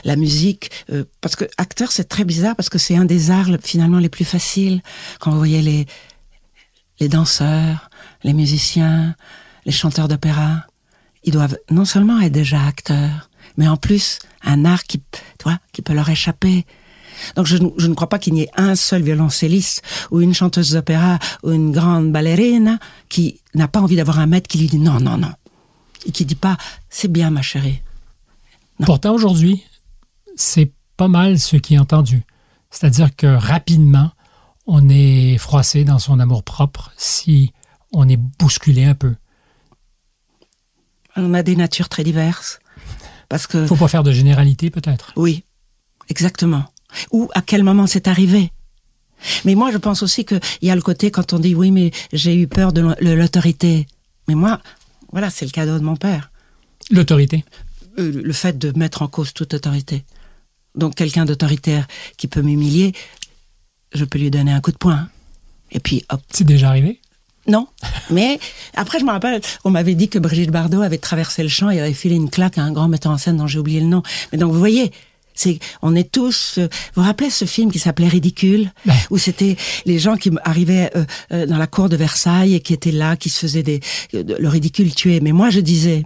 A: la musique, euh, parce que acteur c'est très bizarre parce que c'est un des arts finalement les plus faciles. Quand vous voyez les les danseurs, les musiciens, les chanteurs d'opéra, ils doivent non seulement être déjà acteurs, mais en plus un art qui, toi, qui peut leur échapper. Donc je, je ne crois pas qu'il n'y ait un seul violoncelliste ou une chanteuse d'opéra ou une grande ballerine qui n'a pas envie d'avoir un maître qui lui dit non, non, non. Et qui dit pas c'est bien ma chérie. Non.
B: Pourtant aujourd'hui, c'est pas mal ce qui est entendu. C'est-à-dire que rapidement, on est froissé dans son amour propre si on est bousculé un peu.
A: On a des natures très diverses. Parce que.
B: Faut pas faire de généralité, peut-être.
A: Oui, exactement. Ou à quel moment c'est arrivé. Mais moi, je pense aussi qu'il y a le côté quand on dit oui, mais j'ai eu peur de l'autorité. Mais moi, voilà, c'est le cadeau de mon père.
B: L'autorité.
A: Euh, le fait de mettre en cause toute autorité. Donc quelqu'un d'autoritaire qui peut m'humilier, je peux lui donner un coup de poing. Et puis hop.
B: C'est déjà arrivé?
A: Non. Mais après, je me rappelle, on m'avait dit que Brigitte Bardot avait traversé le champ et avait filé une claque à un grand metteur en scène dont j'ai oublié le nom. Mais donc vous voyez, c'est on est tous. Euh, vous vous rappelez ce film qui s'appelait Ridicule,
B: Ben.
A: où c'était les gens qui arrivaient euh, euh, dans la cour de Versailles et qui étaient là, qui se faisaient des le ridicule tué. Mais moi, je disais.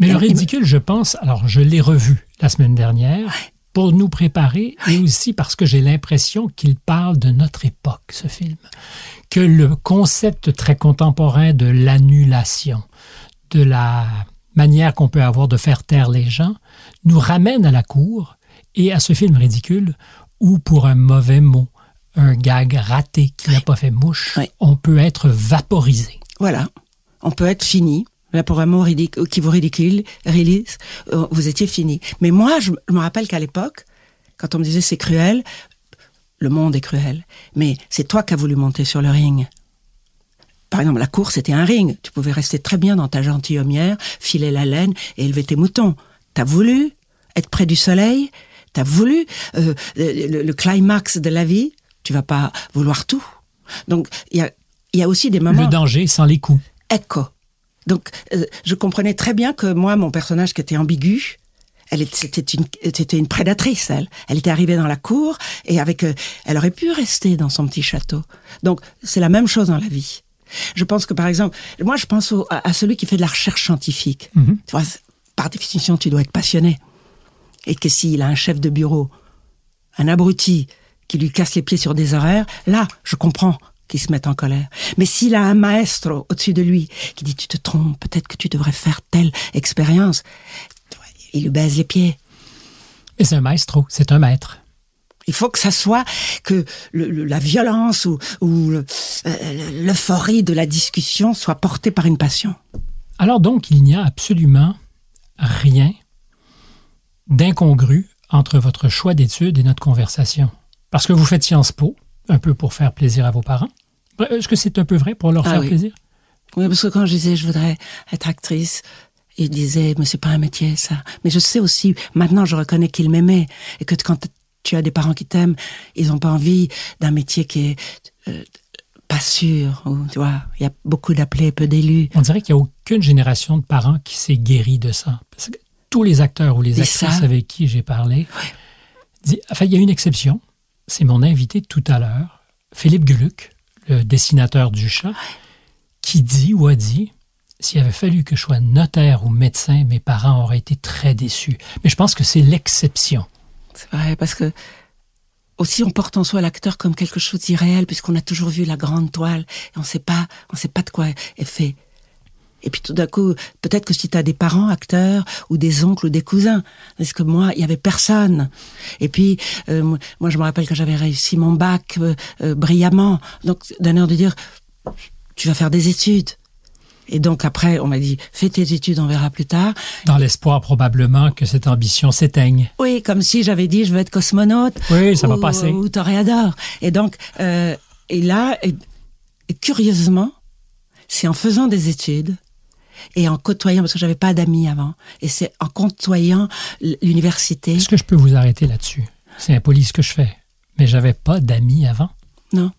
B: Mais le ridicule, je pense, alors je l'ai revu la semaine dernière pour nous préparer et aussi parce que j'ai l'impression qu'il parle de notre époque, ce film. Que le concept très contemporain de l'annulation, de la manière qu'on peut avoir de faire taire les gens, nous ramène à la cour et à ce film ridicule où, pour un mauvais mot, un gag raté qui n'a pas fait mouche,
A: Oui.
B: on peut être vaporisé.
A: Voilà, on peut être fini. Là, pour un mot ridicule, qui vous ridicule, release, euh, vous étiez fini. Mais moi, je, me rappelle qu'à l'époque, quand on me disait c'est cruel, le monde est cruel. Mais c'est toi qui as voulu monter sur le ring. Par exemple, la course, c'était un ring. Tu pouvais rester très bien dans ta gentilhommière, filer la laine et élever tes moutons. T'as voulu être près du soleil, t'as voulu euh, le, le- climax de la vie, tu vas pas vouloir tout. Donc, il y a, y a aussi des moments...
B: Le danger sans les coups.
A: Echo. Donc, euh, je comprenais très bien que moi, mon personnage qui était ambigu, elle c'était une, c'était une prédatrice. Elle, elle était arrivée dans la cour et avec, euh, elle aurait pu rester dans son petit château. Donc, c'est la même chose dans la vie. Je pense que, par exemple, moi, je pense au- à, celui qui fait de la recherche scientifique.
B: Mhm.
A: Tu vois, par définition, tu dois être passionné. Et que s'il a un chef de bureau, un abruti qui lui casse les pieds sur des horaires, là, je comprends qu'il se mette en colère. Mais s'il a un maestro au-dessus de lui qui dit tu te trompes, peut-être que tu devrais faire telle expérience, il lui baise les pieds.
B: Mais c'est un maestro, c'est un maître.
A: Il faut que ça soit que le- le- la violence ou, ou le- euh, l'euphorie de la discussion soit portée par une passion.
B: Alors donc, il n'y a absolument rien d'incongru entre votre choix d'études et notre conversation. Parce que vous faites Sciences Po, un peu pour faire plaisir à vos parents. Est-ce que c'est un peu vrai pour leur
A: Ah
B: faire
A: oui.
B: plaisir?
A: Oui, parce que quand je disais je voudrais être actrice, ils disaient mais c'est pas un métier ça. Mais je sais aussi maintenant je reconnais qu'ils m'aimaient et que quand tu as des parents qui t'aiment, ils ont pas envie d'un métier qui est euh, pas sûr. Ou, tu vois, il y a beaucoup d'appelés, peu d'élus.
B: On dirait qu'il n'y a aucune génération de parents qui s'est guérie de ça. Parce que tous les acteurs ou les actrices
A: ça-
B: avec qui j'ai parlé, enfin, il y a une exception. C'est mon invité tout à l'heure, Philippe Guluc, le dessinateur du chat, qui dit ou a dit s'il avait fallu que je sois notaire ou médecin, mes parents auraient été très déçus. Mais je pense que c'est l'exception.
A: C'est vrai parce que aussi on porte en soi l'acteur comme quelque chose d'irréel puisqu'on a toujours vu la grande toile et on sait pas, on sait pas de quoi est fait. Et puis tout d'un coup, peut-être que si tu as des parents acteurs ou des oncles ou des cousins, parce que moi, il y avait personne. Et puis, euh, moi- je me rappelle que j'avais réussi mon bac euh, euh, brillamment. Donc, d'un air de dire, tu vas faire des études. Et donc après, on m'a dit, fais tes études, on verra plus tard.
B: Dans l'espoir probablement que cette ambition s'éteigne.
A: Oui, comme si j'avais dit, je veux être cosmonaute.
B: Oui, ça va passer.
A: Ou toréador. Et donc, euh, et là, et, et curieusement, c'est en faisant des études et en côtoyant, parce que j'avais pas d'amis avant, et c'est en côtoyant l'université.
B: Est-ce que je peux vous arrêter là-dessus? C'est impoli ce que je fais. Mais j'avais pas d'amis avant.
A: Non,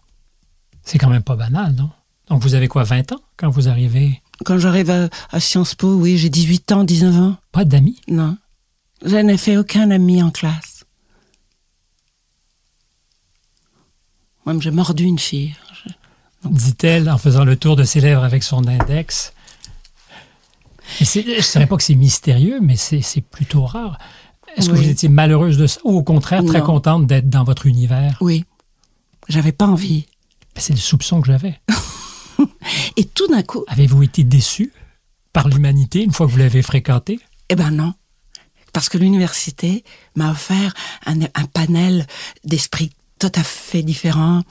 B: C'est quand même pas banal, non? Donc vous avez quoi, 20 ans? quand vous arrivez?
A: Quand j'arrive à, à Sciences Po, oui, j'ai 18 ans, 19 ans.
B: Pas d'amis?
A: Non. Je n'ai fait aucun ami en classe. Même j'ai mordu une fille.
B: dit-elle en faisant le tour de ses lèvres avec son index. Je ne dirais pas que c'est mystérieux, mais c'est plutôt rare. Est-ce que vous étiez malheureuse de ça ou au contraire très
A: Non.
B: contente d'être dans votre univers?
A: Oui. J'avais pas envie.
B: Ben, C'est le soupçon que j'avais.
A: Et tout d'un coup,
B: Avez-vous été déçu par l'humanité une fois que vous l'avez fréquentée?
A: Eh ben non. Parce que l'université m'a offert un, un panel d'esprits tout à fait différents,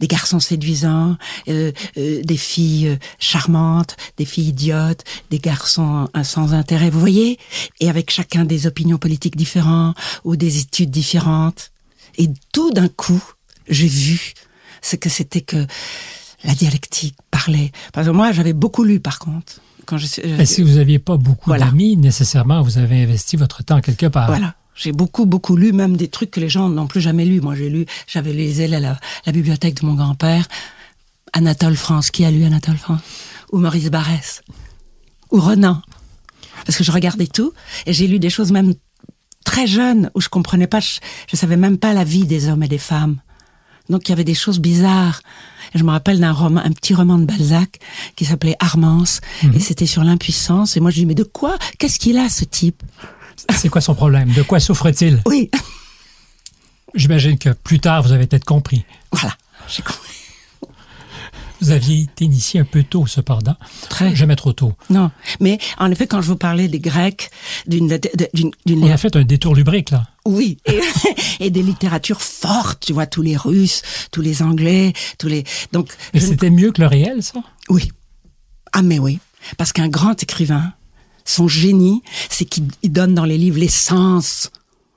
A: des garçons séduisants, euh, euh, des filles euh, charmantes, des filles idiotes, des garçons euh, sans intérêt, vous voyez? Et avec chacun des opinions politiques différentes ou des études différentes. Et tout d'un coup, j'ai vu ce que c'était que la dialectique parlait. Parce que moi, j'avais beaucoup lu, par contre. Quand je,
B: Ben, Si vous n'aviez pas beaucoup
A: Voilà.
B: d'amis, nécessairement, vous avez investi votre temps quelque part.
A: Voilà. J'ai beaucoup, beaucoup lu, même des trucs que les gens n'ont plus jamais lus. Moi, j'ai lu, j'avais les ailes à la, la bibliothèque de mon grand-père. Anatole France. Qui a lu Anatole France? Ou Maurice Barrès. Ou Renan. Parce que je regardais tout. Et j'ai lu des choses même très jeunes où je comprenais pas, je, je savais même pas la vie des hommes et des femmes. Donc, il y avait des choses bizarres. Et je me rappelle d'un roman, un petit roman de Balzac qui s'appelait Armance. Et c'était sur l'impuissance. Et moi, je dis, mais de quoi? Qu'est-ce qu'il a, ce type?
B: C'est quoi son problème? De quoi souffre-t-il?
A: Oui.
B: J'imagine que plus tard, vous avez peut-être compris.
A: Voilà. J'ai compris.
B: Vous aviez été initié un peu tôt, cependant.
A: Très.
B: Jamais trop tôt.
A: Non, mais en effet, quand je vous parlais des Grecs, d'une,
B: On a fait un détour lubrique, là.
A: oui, et, et des littératures fortes, tu vois, tous les Russes, tous les Anglais, tous les, donc,
B: Mais
A: je
B: c'était mieux que le réel, ça?
A: Oui, ah mais oui, parce qu'un grand écrivain, son génie, c'est qu'il il donne dans les livres l'essence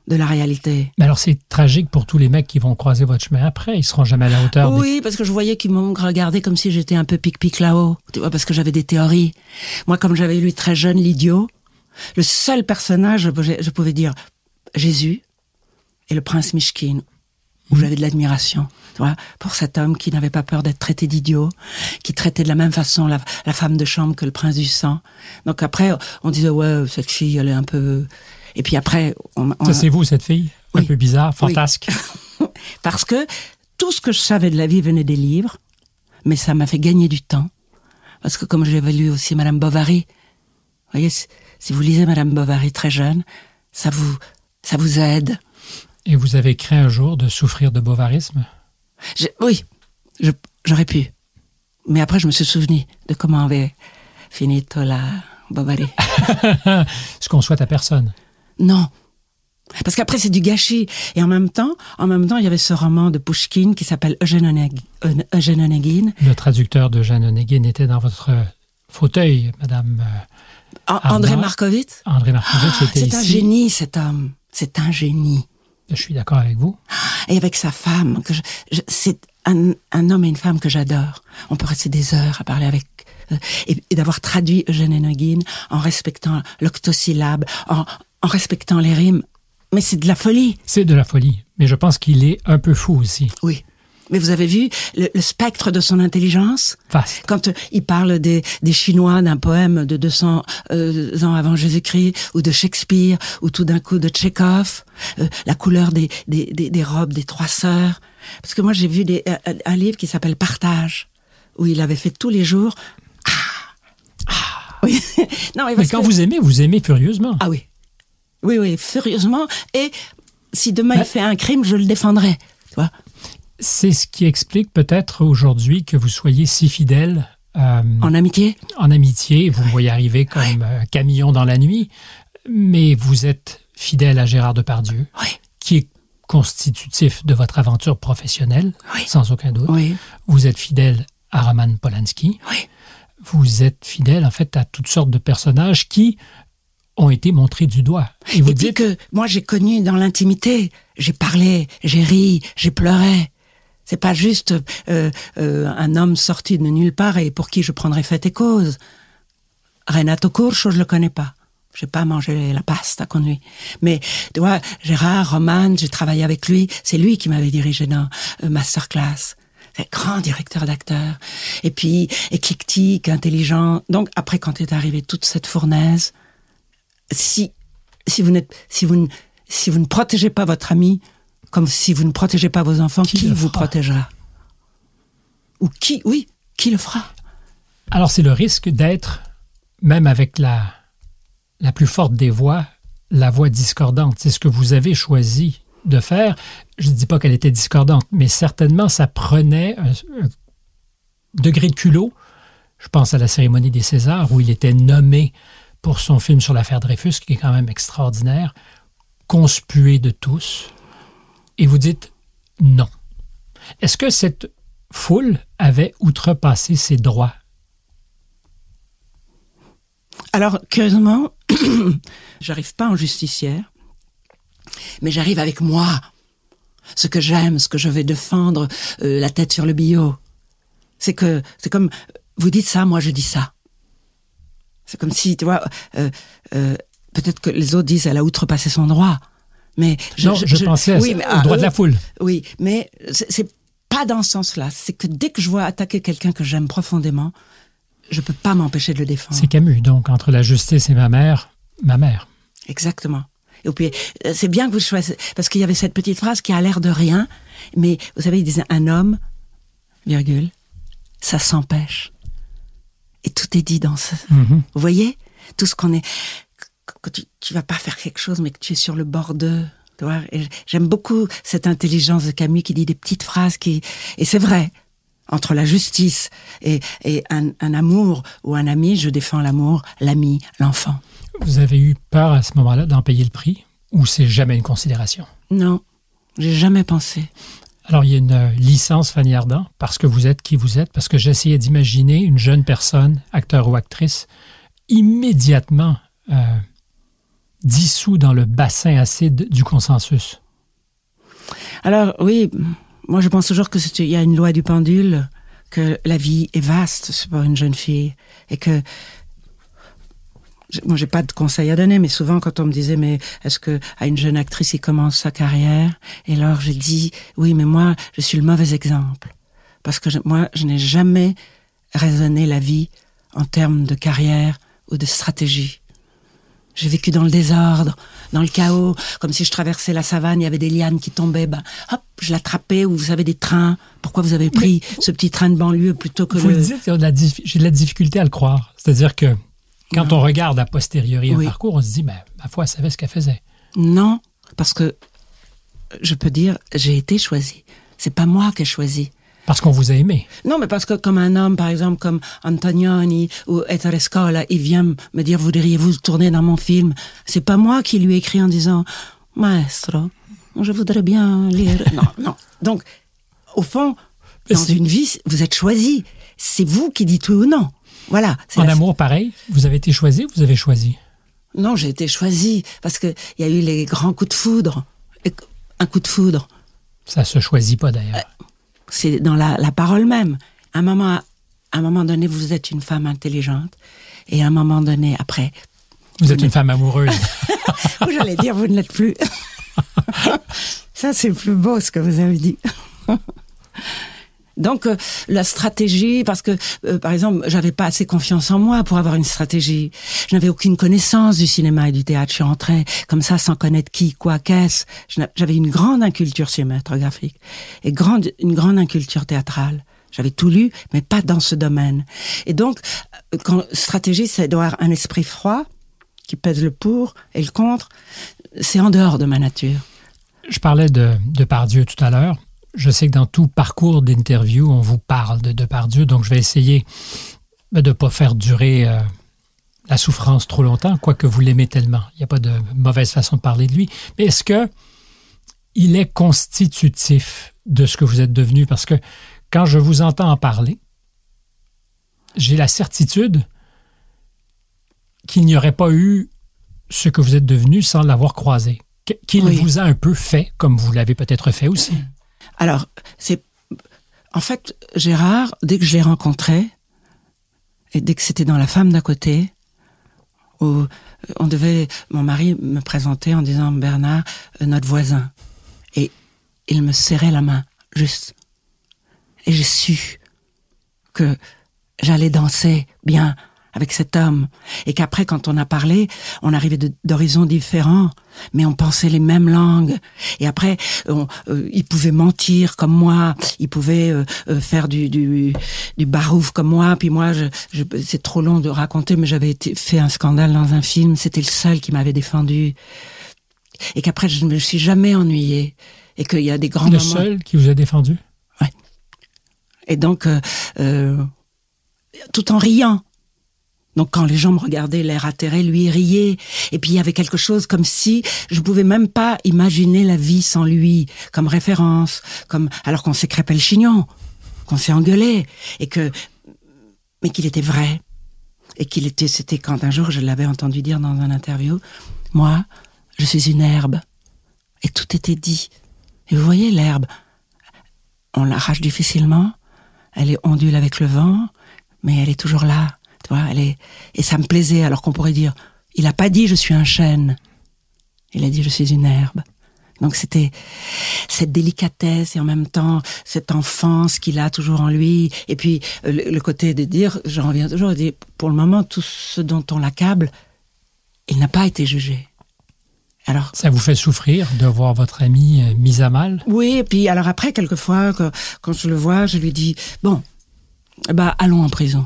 A: de la réalité.
B: Mais alors, c'est tragique pour tous les mecs qui vont croiser votre chemin après. Ils seront jamais à la hauteur. des-
A: Oui, parce que je voyais qu'ils m'ont regardé comme si j'étais un peu pic-pic là-haut, tu vois, parce que j'avais des théories. Moi, comme j'avais lu très jeune l'idiot, le seul personnage, je pouvais- je pouvais dire Jésus et le prince Mishkin, où j'avais de l'admiration, pour cet homme qui n'avait pas peur d'être traité d'idiot, qui traitait de la même façon la, la femme de chambre que le prince du sang. Donc après, on disait ouais, cette fille, elle est un peu. Et puis après, on, on-
B: Ça, c'est vous, cette fille? Un peu bizarre, fantasque.
A: parce que tout ce que je savais de la vie venait des livres, mais ça m'a fait gagner du temps. Parce que comme j'avais lu aussi Madame Bovary, vous voyez, si si vous lisez Madame Bovary très jeune, ça vous, ça vous aide.
B: Et vous avez craint un jour de souffrir de bovarisme?
A: Je- oui, j'aurais pu. Mais après, je me suis souvenu de comment avait fini la Bovary.
B: Ce qu'on souhaite à personne.
A: Non. Parce qu'après, c'est du gâchis. Et en même temps, en même temps, il y avait ce roman de Pushkin qui s'appelle Eugène Oneg- euh, Eugène Onegin.
B: Le traducteur de Jeanne Onegin était dans votre fauteuil, Madame euh, Ah,
A: André
B: non.
A: Markovitch.
B: André Markovitch était
A: C'est
B: ici.
A: un génie, cet homme. C'est un génie.
B: Je suis d'accord avec vous.
A: Et avec sa femme, que je- je- c'est un, un homme et une femme que j'adore. On peut rester des heures à parler avec euh, et, et d'avoir traduit Eugène Onegin en respectant l'octosyllabe, en, en respectant les rimes. Mais c'est de la folie.
B: C'est de la folie. Mais je pense qu'il est un peu fou aussi.
A: Oui. Mais vous avez vu le, le spectre de son intelligence?
B: Vaste.
A: quand euh, il parle des, des Chinois d'un poème de 200 euh, ans avant Jésus-Christ, ou de Shakespeare, ou tout d'un coup de Tchekhov, euh, la couleur des, des, des, des robes des trois sœurs. Parce que moi j'ai vu des, un, un livre qui s'appelle Partage, où il avait fait tous les jours. Ah, ah. Oui. non, mais
B: Mais quand
A: que-
B: vous aimez, vous aimez furieusement.
A: ah oui, oui, oui, furieusement. Et si demain il fait un crime, je le défendrai. Tu vois
B: C'est ce qui explique peut-être aujourd'hui que vous soyez si fidèle euh,
A: En amitié?
B: en amitié. Vous me voyez arriver comme un camion dans la nuit, mais vous êtes fidèle à Gérard Depardieu,
A: Oui,
B: qui est constitutif de votre aventure professionnelle,
A: Oui.
B: sans aucun doute. Vous êtes fidèle à Roman Polanski. Vous êtes fidèle en fait à toutes sortes de personnages qui ont été montrés du doigt. Et vous
A: Et puis
B: dites
A: que moi j'ai connu dans l'intimité, j'ai parlé, j'ai ri, j'ai pleuré. C'est pas juste euh, euh, un homme sorti de nulle part et pour qui je prendrais fait et cause. Renato Curcio, je le connais pas. J'ai pas mangé la pasta con lui. Mais, tu vois, Gérard, Roman, j'ai travaillé avec lui. C'est lui qui m'avait dirigé dans euh, Masterclass. grand directeur d'acteur. Et puis, éclectique, intelligent. Donc, après, quand est arrivée toute cette fournaise, si, si vous n'êtes, si vous ne, si vous ne protégez pas votre ami, comme si vous ne protégez pas vos enfants, qui, vous protégera? Ou qui, oui, qui le fera?
B: Alors, c'est le risque d'être, même avec la, la plus forte des voix, la voix discordante. C'est ce que vous avez choisi de faire. Je ne dis pas qu'elle était discordante, mais certainement ça prenait un, degré de culot. Je pense à la cérémonie des Césars où il était nommé pour son film sur l'affaire Dreyfus, qui est quand même extraordinaire, conspué de tous. Et vous dites non. Est-ce que cette foule avait outrepassé ses droits?
A: Alors, curieusement, j'arrive pas en justicière mais j'arrive avec moi. Ce que j'aime, ce que je vais défendre, euh, la tête sur le bio. C'est que, c'est comme, vous dites ça, moi je dis ça. C'est comme si, tu vois, euh, euh, peut-être que les autres disent elle a outrepassé son droit. Mais
B: je, non, je, pensais oui, au droit de la foule.
A: Oui, mais c'est pas dans ce sens-là. C'est que dès que je vois attaquer quelqu'un que j'aime profondément, je peux pas m'empêcher de le défendre.
B: C'est Camus, donc, entre la justice et ma mère, ma mère.
A: Exactement. Et puis, euh, c'est bien que vous choisissiez, parce qu'il y avait cette petite phrase qui a l'air de rien, mais vous savez, il disait un homme, virgule, ça s'empêche. Et tout est dit dans ce. Mm-hmm. Vous voyez? Tout ce qu'on est. Que tu, tu vas pas faire quelque chose, mais que tu es sur le bord de. J'aime beaucoup cette intelligence de Camus qui dit des petites phrases qui. Et c'est vrai. Entre la justice et, et un, un amour ou un ami, je défends l'amour, l'ami, l'enfant.
B: Vous avez eu peur à ce moment-là d'en payer le prix ou c'est jamais une considération?
A: Non, j'ai jamais pensé.
B: Alors, il y a une euh, licence Fanny Ardant, parce que vous êtes qui vous êtes, parce que j'essayais d'imaginer une jeune personne, acteur ou actrice, immédiatement euh, dissous dans le bassin acide du consensus?
A: Alors, oui, moi je pense toujours qu'il y a une loi du pendule, que la vie est vaste pour une jeune fille, et que moi j'ai pas de conseils à donner, mais souvent quand on me disait mais est-ce que à une jeune actrice il commence sa carrière? Et alors j'ai dit oui, mais moi je suis le mauvais exemple parce que moi je n'ai jamais raisonné la vie en termes de carrière ou de stratégie. J'ai vécu dans le désordre, dans le chaos, comme si je traversais la savane, il y avait des lianes qui tombaient, ben, hop, je l'attrapais, ou vous avez des trains. Pourquoi vous avez pris ce petit train de banlieue plutôt que
B: vous
A: le...
B: dites, j'ai de la difficulté à le croire. C'est-à-dire que quand on regarde a posteriori un parcours, on se dit, ben, ma foi, elle savait ce qu'elle faisait.
A: Non, parce que je peux dire, j'ai été choisi. C'est pas moi qui ai choisi.
B: Parce qu'on vous a aimé.
A: Non, mais parce que comme un homme, par exemple, comme Antonioni ou Ettore Scola, il vient me dire, voudriez-vous tourner dans mon film? C'est pas moi qui lui ai écrit en disant, maestro, je voudrais bien lire. non, non. Donc, au fond, dans une vie, vous êtes choisi. C'est vous qui dites oui ou non. Voilà.
B: En amour, pareil. Vous avez été choisi, vous avez choisi?
A: Non, j'ai été choisi parce que il y a eu les grands coups de foudre. Un coup de foudre.
B: Ça se choisit pas d'ailleurs. Euh,
A: c'est dans la, parole même. À un moment, à un moment donné, vous êtes une femme intelligente, et à un moment donné, après,
B: vous, êtes une femme amoureuse.
A: J'allais dire, vous ne l'êtes plus. Ça, c'est plus beau ce que vous avez dit. Donc euh, la stratégie, parce que euh, par exemple, j'avais pas assez confiance en moi pour avoir une stratégie. Je n'avais aucune connaissance du cinéma et du théâtre. Je suis rentrée comme ça sans connaître qui, quoi, qu'est-ce. J'avais une grande inculture cinématographique et grande, une grande inculture théâtrale. J'avais tout lu, mais pas dans ce domaine. Et donc, euh, quand stratégie, c'est d'avoir un esprit froid qui pèse le pour et le contre. C'est en dehors de ma nature.
B: Je parlais de, de Pardieu tout à l'heure je sais que dans tout parcours d'interview, on vous parle de Depardieu, donc je vais essayer de ne pas faire durer euh, la souffrance trop longtemps, quoique vous l'aimez tellement. Il n'y a pas de mauvaise façon de parler de lui. Mais est-ce que il est constitutif de ce que vous êtes devenu? Parce que quand je vous entends en parler, j'ai la certitude qu'il n'y aurait pas eu ce que vous êtes devenu sans l'avoir croisé. Qu'il vous a un peu fait, comme vous l'avez peut-être fait aussi.
A: Alors, c'est en fait Gérard, dès que je l'ai rencontré et dès que c'était dans la femme d'à côté, où on devait, mon mari me présenter en disant Bernard, euh, notre voisin, et il me serrait la main, juste. Et j'ai su que j'allais danser bien avec cet homme. Et qu'après, quand on a parlé, on arrivait d'horizons différents, mais on pensait les mêmes langues. Et après, on, euh, il pouvait mentir comme moi, il pouvait euh, euh, faire du, du, du barouf comme moi. Puis moi, je, je c'est trop long de raconter, mais j'avais fait un scandale dans un film. C'était le seul qui m'avait défendu. Et qu'après, je ne me suis jamais ennuyée. Et qu'il y a des grands
B: le seul qui vous a défendu?
A: Ouais. Et donc, tout en riant. Donc quand les gens me regardaient l'air atterré, lui riait. Et puis il y avait quelque chose comme si je pouvais même pas imaginer la vie sans lui, comme référence, comme alors qu'on s'est crêpé le chignon, qu'on s'est engueulé, et que mais qu'il était vrai, et qu'il était. C'était quand un jour je l'avais entendu dire dans un interview, moi, je suis une herbe, et tout était dit. Et vous voyez l'herbe, on l'arrache difficilement, elle est ondule avec le vent, mais elle est toujours là elle est, et ça me plaisait, alors qu'on pourrait dire, il n'a pas dit je suis un chêne. Il a dit je suis une herbe. Donc c'était cette délicatesse et en même temps cette enfance qu'il a toujours en lui. Et puis le, côté de dire, j'en reviens toujours, pour le moment, tout ce dont on l'accable, il n'a pas été jugé.
B: Alors, ça vous fait souffrir de voir votre ami euh, mis à mal?
A: Oui, et puis alors après, quelquefois, quand je le vois, je lui dis, bon, bah allons en prison.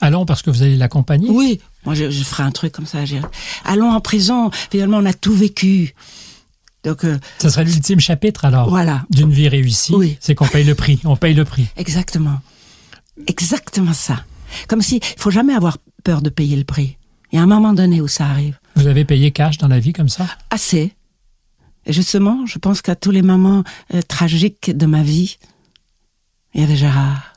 B: Allons parce que vous allez l'accompagner
A: Oui, moi je, ferai un truc comme ça. Allons en prison. Finalement, on a tout vécu.
B: Donc, euh, ça serait l'ultime chapitre alors
A: voilà.
B: d'une vie réussie. Oui. C'est qu'on paye le prix. On paye le prix.
A: Exactement. Exactement ça. Comme si il faut jamais avoir peur de payer le prix. Il y a un moment donné où ça arrive.
B: Vous avez payé cash dans la vie comme ça?
A: Assez. Et justement, je pense qu'à tous les moments euh, tragiques de ma vie, il y avait Gérard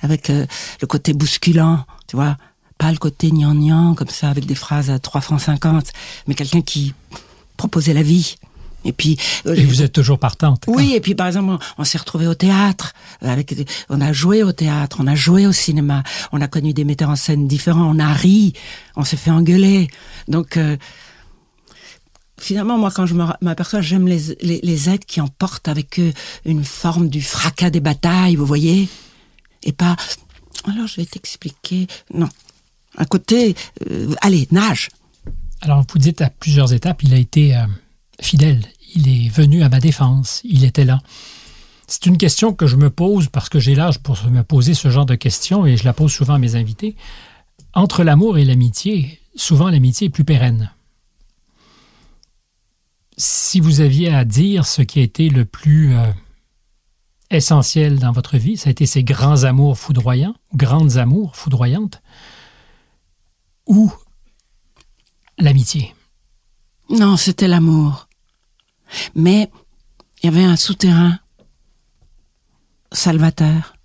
A: avec euh, le côté bousculant, tu vois, pas le côté gnangnan comme ça avec des phrases à 3 francs 50, mais quelqu'un qui proposait la vie.
B: Et puis euh, et vous êtes toujours partante.
A: Oui, et puis par exemple, on, s'est retrouvé au théâtre avec on a joué au théâtre, on a joué au cinéma, on a connu des metteurs en scène différents, on a ri, on s'est fait engueuler. Donc euh, finalement, moi, quand je m'aperçois, j'aime les, les, les êtres qui emportent avec eux une forme du fracas des batailles, vous voyez et pas alors je vais t'expliquer. Non. À côté, euh, allez, nage.
B: Alors vous dites à plusieurs étapes, il a été euh, fidèle. Il est venu à ma défense. Il était là. C'est une question que je me pose parce que j'ai l'âge pour me poser ce genre de questions et je la pose souvent à mes invités. Entre l'amour et l'amitié, souvent l'amitié est plus pérenne. Si vous aviez à dire ce qui a été le plus euh, essentiel dans votre vie, ça a été ces grands amours foudroyants, grandes amours foudroyantes, ou l'amitié?
A: Non, c'était l'amour. Mais il y avait un souterrain salvateur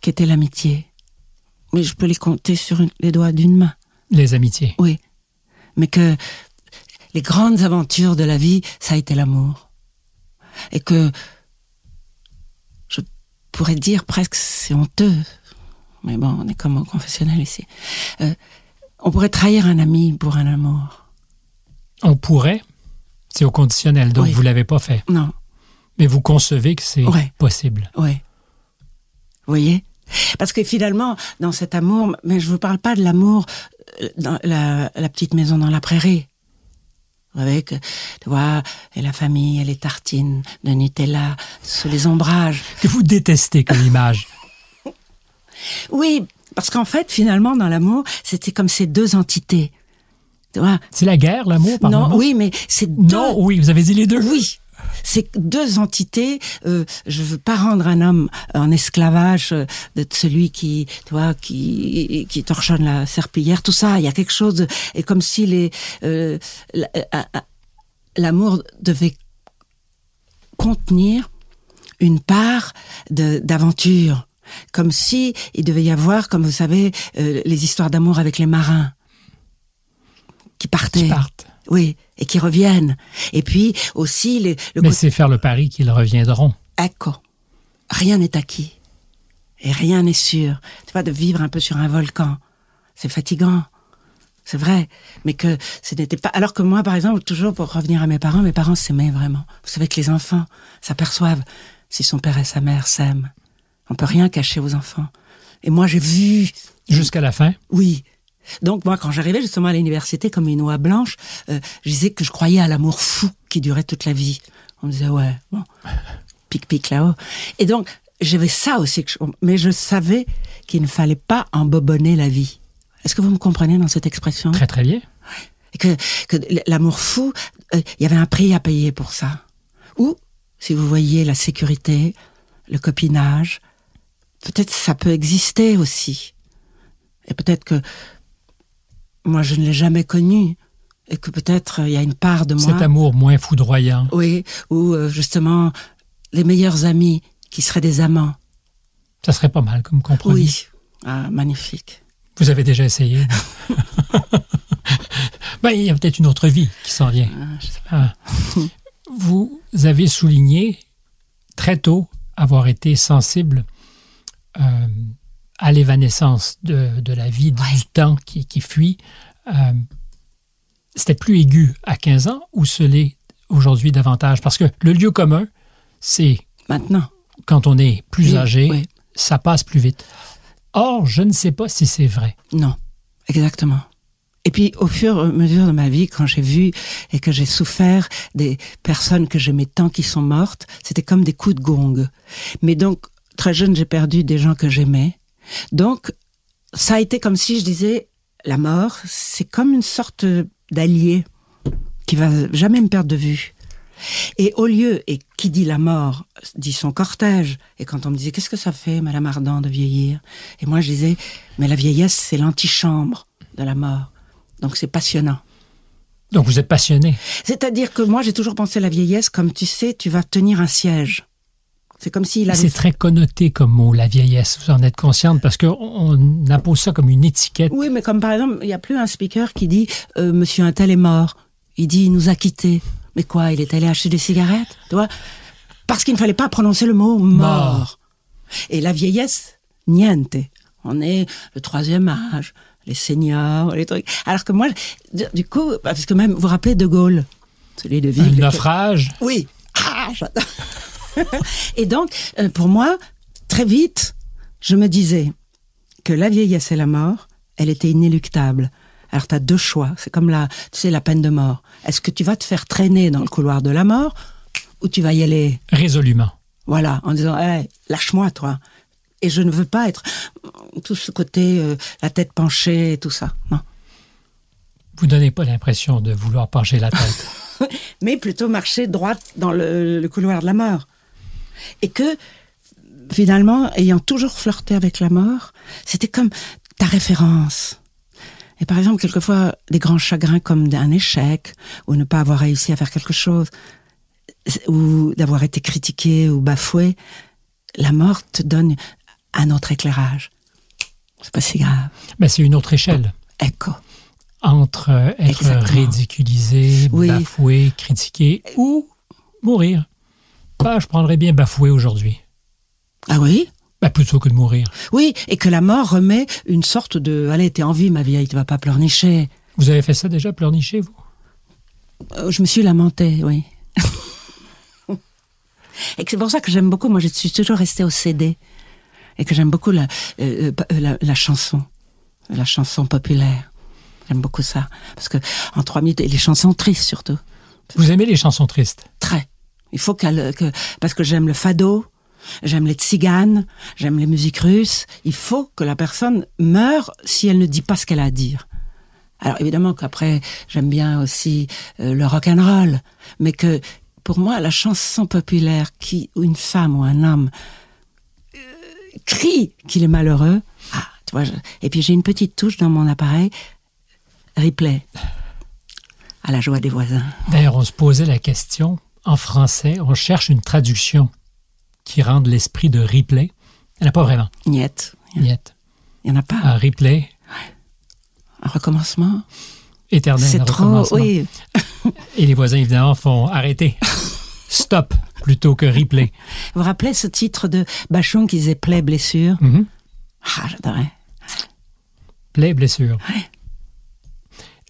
A: qui était l'amitié. Mais je peux les compter sur les doigts d'une main.
B: Les amitiés.
A: Oui. Mais que les grandes aventures de la vie, ça a été l'amour. Et que pourrait dire presque c'est honteux, mais bon, on est comme au confessionnel ici. Euh, on pourrait trahir un ami pour un amour.
B: On pourrait, c'est au conditionnel, donc vous l'avez pas fait.
A: Non.
B: Mais vous concevez que c'est possible.
A: Oui. Vous voyez? Parce que finalement, dans cet amour, mais je vous parle pas de l'amour euh, dans la, la petite maison dans la prairie avec, tu vois, et la famille et les tartines de Nutella sous les ombrages.
B: Que vous détestez comme image.
A: oui, parce qu'en fait, finalement, dans l'amour, c'était comme ces deux entités.
B: C'est la guerre, l'amour, par
A: Non, oui, mais c'est deux...
B: Non, oui, vous avez dit les deux.
A: Oui, c'est deux entités. Euh, je veux pas rendre un homme en esclavage euh, de celui qui, tu vois, qui qui torchonne la serpillière. Tout ça, il y a quelque chose. et comme si les euh, l'amour devait contenir une part d'aventure, comme si il devait y avoir, comme vous savez, euh, les histoires d'amour avec les marins qui partaient.
B: Qui partent.
A: Oui, et qui reviennent. Et puis aussi le.
B: Mais c'est faire le pari qu'ils reviendront.
A: Ecco, rien n'est acquis et rien n'est sûr. Tu vois, de vivre un peu sur un volcan, c'est fatigant. C'est vrai, mais que ce n'était pas. Alors que moi, par exemple, toujours pour revenir à mes parents, mes parents s'aimaient vraiment. Vous savez que les enfants s'aperçoivent si son père et sa mère s'aiment. On peut rien cacher aux enfants. Et moi, j'ai vu.
B: Jusqu'à la fin?
A: Oui. Donc moi, quand j'arrivais justement à l'université comme une oie blanche, euh, je disais que je croyais à l'amour fou qui durait toute la vie. On me disait ouais, bon, pic pic là-haut. Et donc j'avais ça aussi, que je- mais je savais qu'il ne fallait pas embobonner la vie. Est-ce que vous me comprenez dans cette expression?
B: Très, très bien.
A: Et que, que l'amour fou, euh, il y avait un prix à payer pour ça. Ou, si vous voyez la sécurité, le copinage, peut-être ça peut exister aussi. Et peut-être que moi, je ne l'ai jamais connu. Et que peut-être euh, il y a une part de moi.
B: Cet amour moins foudroyant.
A: Oui, ou euh, justement les meilleurs amis qui seraient des amants.
B: Ça serait pas mal comme compromis.
A: Oui. Ah, magnifique.
B: Vous avez déjà essayé ben, Il y a peut-être une autre vie qui s'en vient.
A: Ah,
B: Ah. Vous avez souligné très tôt avoir été sensible euh, à l'évanescence de, de la vie, du temps qui, qui fuit. Euh, C'était plus aigu à 15 ans ou ce l'est aujourd'hui davantage? Parce que le lieu commun, c'est
A: Maintenant.
B: quand on est plus
A: Oui,
B: âgé,
A: oui.
B: ça passe plus vite. Or, je ne sais pas si c'est vrai.
A: Non, exactement. Et puis, au fur et à mesure de ma vie, quand j'ai vu et que j'ai souffert des personnes que j'aimais tant qui sont mortes, c'était comme des coups de gong. Mais donc, très jeune, j'ai perdu des gens que j'aimais. Donc, ça a été comme si je disais, la mort, c'est comme une sorte d'allié qui va jamais me perdre de vue. Et au lieu, et qui dit la mort, dit son cortège. Et quand on me disait, qu'est-ce que ça fait, Madame Ardent, de vieillir? Et moi, je disais, mais la vieillesse, c'est l'antichambre de la mort. Donc c'est passionnant.
B: Donc, vous êtes passionné.
A: C'est-à-dire que moi, j'ai toujours pensé à la vieillesse comme, tu sais, tu vas tenir un siège. C'est comme s'il avait...
B: C'est très connoté comme mot, la vieillesse. Vous en êtes consciente parce qu'on on impose ça comme une étiquette.
A: Oui, mais comme par exemple, il n'y a plus un speaker qui dit euh, Monsieur un tel est mort. Il dit il nous a quittés. Mais quoi, il est allé acheter des cigarettes, tu vois? Parce qu'il ne fallait pas prononcer le mot mort.
B: Mort.
A: Et la vieillesse, niente. On est le troisième âge, les seniors, les trucs. Alors que moi, du- coup, parce que même, vous vous rappelez de Gaulle, celui de
B: Un
A: vivre.
B: naufrage?
A: Oui. Ah, j'adore. et donc, euh, pour moi, très vite, je me disais que la vieillesse et la mort, elle était inéluctable. Alors, tu as deux choix. C'est comme la, tu sais, la peine de mort. Est-ce que tu vas te faire traîner dans le couloir de la mort ou tu vas y aller,
B: Résolument.
A: voilà, en disant, hey, lâche-moi, toi. Et je ne veux pas être tout ce côté, euh, la tête penchée et tout ça. Non.
B: Vous donnez pas l'impression de vouloir pencher la tête.
A: mais plutôt marcher droit dans le, le couloir de la mort. Et que, finalement, ayant toujours flirté avec la mort, c'était comme ta référence. Et par exemple, quelquefois, des grands chagrins comme un échec, ou ne pas avoir réussi à faire quelque chose, ou d'avoir été critiqué ou bafoué, la mort te donne un autre éclairage. C'est pas si grave.
B: Mais c'est une autre échelle.
A: Écho.
B: Entre être
A: Exactement.
B: ridiculisé,
A: Oui.
B: bafoué, critiqué ou mourir. Bah, je prendrais bien bafoué aujourd'hui.
A: Ah oui?
B: Bah, plutôt que de mourir.
A: Oui, et que la mort remet une sorte de allez, t'es en vie, ma vieille, tu vas pas pleurnicher.
B: Vous avez fait ça déjà, pleurnicher, vous?
A: Euh, Je me suis lamentée, oui. et que c'est pour ça que j'aime beaucoup, moi je suis toujours restée au CD. Et que j'aime beaucoup la, euh, euh, la, la chanson, la chanson populaire. J'aime beaucoup ça. Parce que en trois minutes, et les chansons tristes surtout.
B: Vous aimez les chansons tristes?
A: Très. Il faut que, parce que j'aime le fado, j'aime les tziganes, j'aime les musiques russes. Il faut que la personne meure si elle ne dit pas ce qu'elle a à dire. Alors évidemment qu'après j'aime bien aussi euh, le rock and roll, mais que pour moi la chanson populaire qui une femme ou un homme euh, crie qu'il est malheureux, ah et puis j'ai une petite touche dans mon appareil, replay, à la joie des voisins.
B: D'ailleurs, on se posait la question, en français, on cherche une traduction qui rende l'esprit de replay. Il n'y en a pas vraiment.
A: Niet,
B: Niet.
A: il y en a pas.
B: Un replay
A: Un recommencement?
B: éternel
A: C'est trop, oui.
B: Et les voisins, évidemment, font arrêter. Stop plutôt que replay.
A: Vous vous rappelez ce titre de Bachon qui disait Plaie, blessure
B: Mhm.
A: Ah, j'adorais.
B: Play, blessure.
A: Ouais.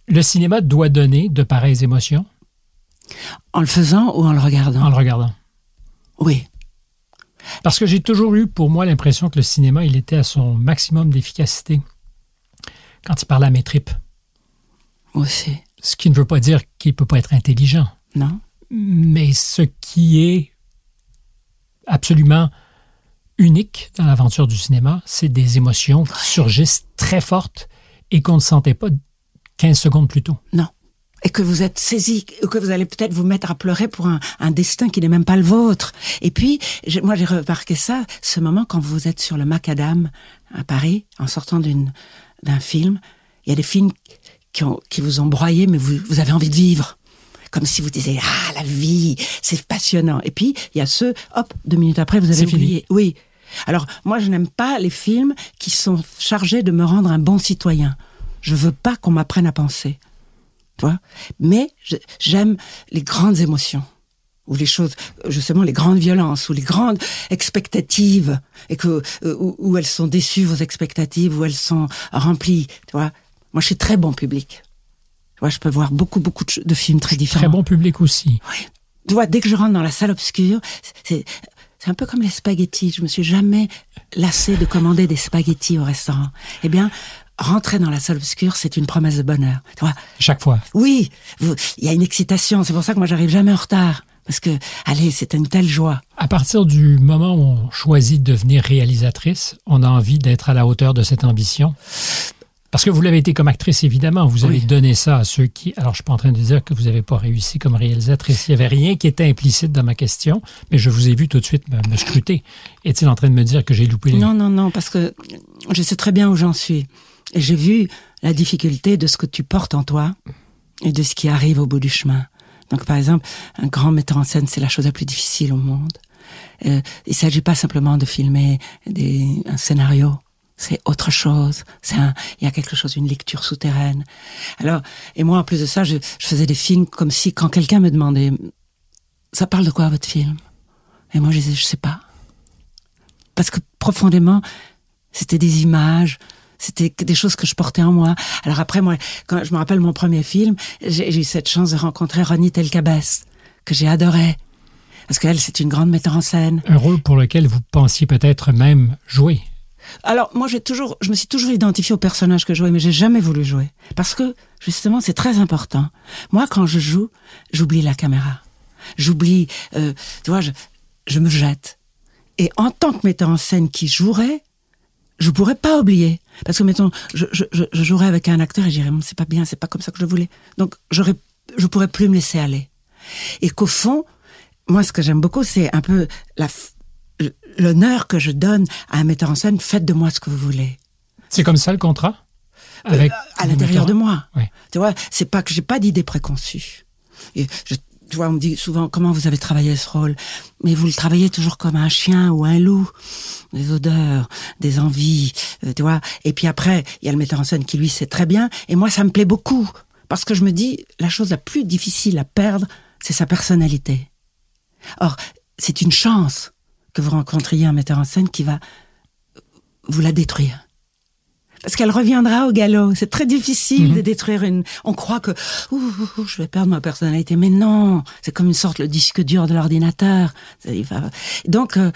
B: Le cinéma doit donner de pareilles émotions
A: En le faisant ou en le regardant?
B: En le regardant.
A: Oui.
B: Parce que j'ai toujours eu pour moi l'impression que le cinéma, il était à son maximum d'efficacité quand il parlait à mes tripes.
A: Moi aussi.
B: Ce qui ne veut pas dire qu'il ne peut pas être intelligent.
A: Non.
B: Mais ce qui est absolument unique dans l'aventure du cinéma, c'est des émotions qui surgissent très fortes et qu'on ne sentait pas 15 secondes plus tôt.
A: Non. Et que vous êtes saisi, que vous allez peut-être vous mettre à pleurer pour un, un destin qui n'est même pas le vôtre. Et puis, moi j'ai remarqué ça, ce moment quand vous êtes sur le macadam à Paris, en sortant d'une d'un film, il y a des films qui, ont, qui vous ont broyé, mais vous, vous avez envie de vivre. Comme si vous disiez, ah, la vie, c'est passionnant. Et puis, il y a ceux, hop, deux minutes après, vous avez
B: fini.
A: Oui. Alors, moi, je n'aime pas les films qui sont chargés de me rendre un bon citoyen. Je veux pas qu'on m'apprenne à penser. Mais j'aime les grandes émotions. Ou les choses, justement, les grandes violences, ou les grandes expectatives, et que, euh, où, où elles sont déçues, vos expectatives, où elles sont remplies. Tu vois Moi, je suis très bon public. Tu vois, je peux voir beaucoup, beaucoup de, films très différents.
B: Très bon public aussi.
A: Tu vois, dès que je rentre dans la salle obscure, c'est c'est un peu comme les spaghettis. Je me suis jamais lassée de commander des spaghettis au restaurant. Eh bien, rentrer dans la salle obscure, c'est une promesse de bonheur. Tu vois
B: Chaque fois.
A: Oui, il y a une excitation. C'est pour ça que moi, j'arrive jamais en retard. Parce que, allez, c'est une telle joie.
B: À partir du moment où on choisit de devenir réalisatrice, on a envie d'être à la hauteur de cette ambition? Parce que vous l'avez été comme actrice, évidemment. Vous avez
A: Oui.
B: donné ça à ceux qui... Alors, je suis pas en train de dire que vous n'avez pas réussi comme réalisatrice. Il n'y avait rien qui était implicite dans ma question, mais je vous ai vu tout de suite me, me scruter. Est-il en train de me dire que j'ai loupé les...
A: Non, non, non, parce que je sais très bien où j'en suis. J'ai vu la difficulté de ce que tu portes en toi et de ce qui arrive au bout du chemin. Donc, par exemple, un grand metteur en scène, c'est la chose la plus difficile au monde. Euh, il s'agit pas simplement de filmer des, un scénario. C'est autre chose. C'est il y a quelque chose, une lecture souterraine. Alors, et moi, en plus de ça, je, je faisais des films comme si, quand quelqu'un me demandait, ça parle de quoi votre film? Et moi, je disais, je sais pas. Parce que profondément, c'était des images, c'était des choses que je portais en moi. Alors après, moi, quand je me rappelle mon premier film, j'ai eu cette chance de rencontrer Ronnie Telkabès, que j'ai adoré. Parce qu'elle, c'est une grande metteur en scène.
B: Un rôle pour lequel vous pensiez peut-être même jouer.
A: Alors, moi, j'ai toujours, je me suis toujours identifiée au personnage que je jouais, mais j'ai jamais voulu jouer. Parce que, justement, c'est très important. Moi, quand je joue, j'oublie la caméra. J'oublie, euh, tu vois, je, je me jette. Et en tant que metteur en scène qui jouerait, je pourrais pas oublier. Parce que, mettons, je, je, je, je jouerais avec un acteur et je dirais, Hum, c'est pas bien, c'est pas comme ça que je voulais. Donc, j'aurais, je pourrais plus me laisser aller. Et qu'au fond, moi, ce que j'aime beaucoup, c'est un peu la, l'honneur que je donne à un metteur en scène. Faites de moi ce que vous voulez.
B: C'est comme ça le contrat? Avec
A: à l'intérieur de moi.
B: Oui.
A: Tu vois, c'est pas que j'ai pas d'idées préconçues. Et je, tu vois, on me dit souvent comment vous avez travaillé ce rôle, mais vous le travaillez toujours comme un chien ou un loup, des odeurs, des envies, euh, tu vois. Et puis après, il y a le metteur en scène qui lui sait très bien, et moi ça me plaît beaucoup parce que je me dis la chose la plus difficile à perdre, c'est sa personnalité. Or, c'est une chance que vous rencontriez un metteur en scène qui va vous la détruire. Parce qu'elle reviendra au galop. C'est très difficile de détruire une. On croit que ouh, ouh, ouh, je vais perdre ma personnalité, mais non. C'est comme une sorte le disque dur de l'ordinateur. Donc, euh,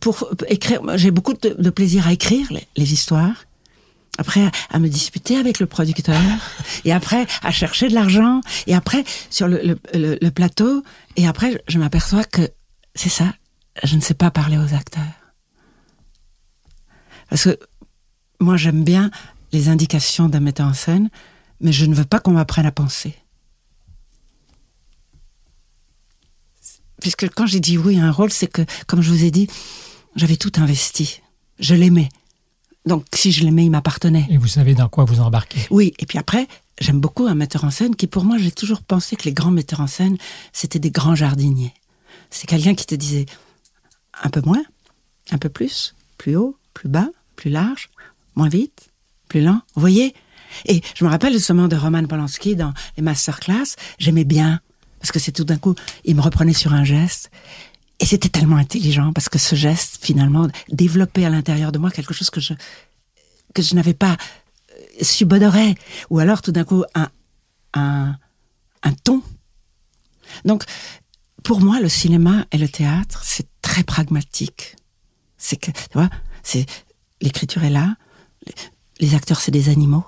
A: pour écrire, j'ai beaucoup de, de plaisir à écrire les, les histoires. Après, à me disputer avec le producteur, et après à chercher de l'argent, et après sur le, le, le- le plateau, et après je m'aperçois que c'est ça, je ne sais pas parler aux acteurs. Parce que moi, j'aime bien les indications d'un metteur en scène, mais je ne veux pas qu'on m'apprenne à penser. Puisque quand j'ai dit oui à un rôle, c'est que, comme je vous ai dit, j'avais tout investi. Je l'aimais. Donc, si je l'aimais, il m'appartenait.
B: Et vous savez dans quoi vous embarquez.
A: Oui, et puis après, j'aime beaucoup un metteur en scène qui, pour moi, j'ai toujours pensé que les grands metteurs en scène, c'était des grands jardiniers. C'est quelqu'un qui te disait un peu moins, un peu plus, plus haut, plus bas, plus large, moins vite, plus lent. Vous voyez Et je me rappelle justement de Roman Polanski dans les masterclass. J'aimais bien parce que c'est tout d'un coup, il me reprenait sur un geste. Et c'était tellement intelligent parce que ce geste, finalement, développait à l'intérieur de moi quelque chose que je que je n'avais pas euh, subodoré. Ou alors, tout d'un coup, un, un, un ton. Donc, pour moi, le cinéma et le théâtre, c'est très pragmatique. C'est que, tu vois, c'est l'écriture est là. Les acteurs, c'est des animaux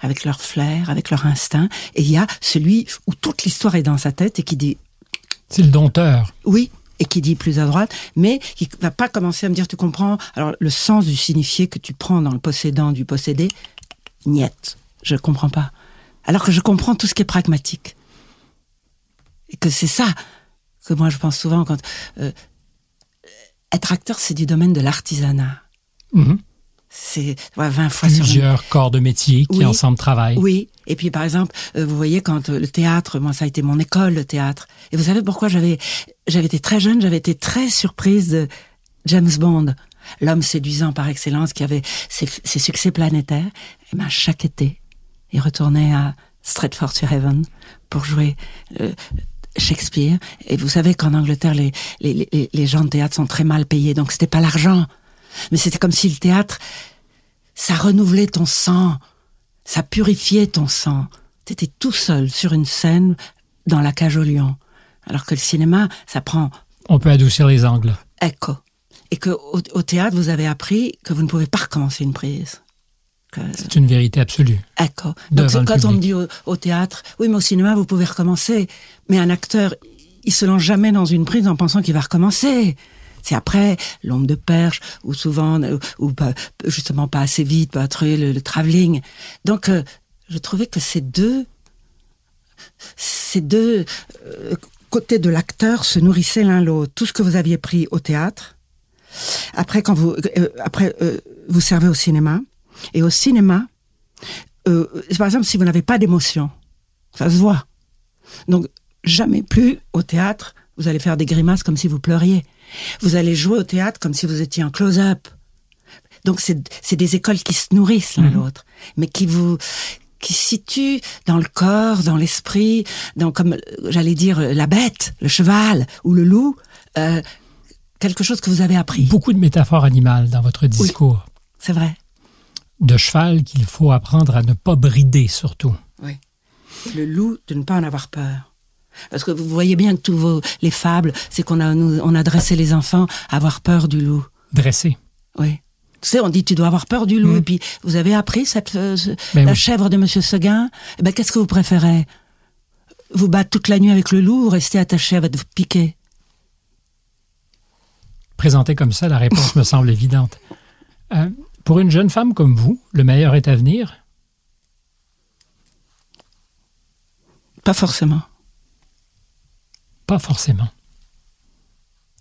A: avec leur flair, avec leur instinct. Et il y a celui où toute l'histoire est dans sa tête et qui dit.
B: C'est le dompteur.
A: Oui, et qui dit plus à droite, mais qui va pas commencer à me dire, tu comprends Alors, le sens du signifié que tu prends dans le possédant du possédé, niet, je comprends pas. Alors que je comprends tout ce qui est pragmatique. Et que c'est ça que moi je pense souvent quand... Euh, être acteur, c'est du domaine de l'artisanat.
B: Mhm.
A: C'est ouais, 20 fois
B: Plusieurs sur corps de métier qui
A: oui,
B: ensemble travaillent.
A: Oui. Et puis, par exemple, euh, vous voyez, quand euh, le théâtre, moi, ça a été mon école, le théâtre. Et vous savez pourquoi j'avais, j'avais été très jeune, j'avais été très surprise de James Bond, l'homme séduisant par excellence, qui avait ses, ses succès planétaires. Et ben, chaque été, il retournait à Stratford-sur-Avon pour jouer euh, Shakespeare. Et vous savez qu'en Angleterre, les, les, les, les gens de théâtre sont très mal payés, donc c'était pas l'argent mais c'était comme si le théâtre, ça renouvelait ton sang, ça purifiait ton sang. T'étais tout seul sur une scène dans la cage au lion. Alors que le cinéma, ça prend...
B: On peut adoucir les angles.
A: Écho. Et que au, au théâtre, vous avez appris que vous ne pouvez pas recommencer une prise.
B: C'est une vérité absolue.
A: Écho. Donc quand
B: public.
A: on me dit au, au, théâtre, oui, mais au cinéma, vous pouvez recommencer. Mais un acteur, il se lance jamais dans une prise en pensant qu'il va recommencer. C'est après l'ombre de perche ou souvent ou pas, justement pas assez vite, pas trop le, le travelling. Donc euh, je trouvais que ces deux ces deux euh, côtés de l'acteur se nourrissaient l'un l'autre. Tout ce que vous aviez pris au théâtre, après quand vous euh, après vous servez au cinéma et au cinéma par exemple si vous n'avez pas d'émotion, ça se voit. Donc jamais plus au théâtre vous allez faire des grimaces comme si vous pleuriez. Vous allez jouer au théâtre comme si vous étiez en close-up. Donc c'est des écoles qui se nourrissent l'un mmh. l'autre, mais qui vous qui situent dans le corps, dans l'esprit, dans comme j'allais dire la bête, le cheval ou le loup, euh, quelque chose que vous avez appris.
B: Beaucoup de métaphores animales dans votre discours.
A: Oui, c'est vrai.
B: De cheval qu'il faut apprendre à ne pas brider surtout.
A: Oui. Le loup de ne pas en avoir peur. Parce que vous voyez bien que tous vos les fables, c'est qu'on a nous, on a dressé les enfants à avoir peur du loup.
B: Dressé.
A: Oui. Tu sais, on dit tu dois avoir peur du loup. Mmh. Et puis vous avez appris cette euh, la oui. chèvre de Monsieur Seguin? Eh ben qu'est-ce que vous préférez? Vous battre toute la nuit avec le loup ou rester attaché à votre piquet
B: Présenté comme ça, la réponse me semble évidente. Euh, pour une jeune femme comme vous, le meilleur est à venir?
A: Pas forcément.
B: Pas forcément.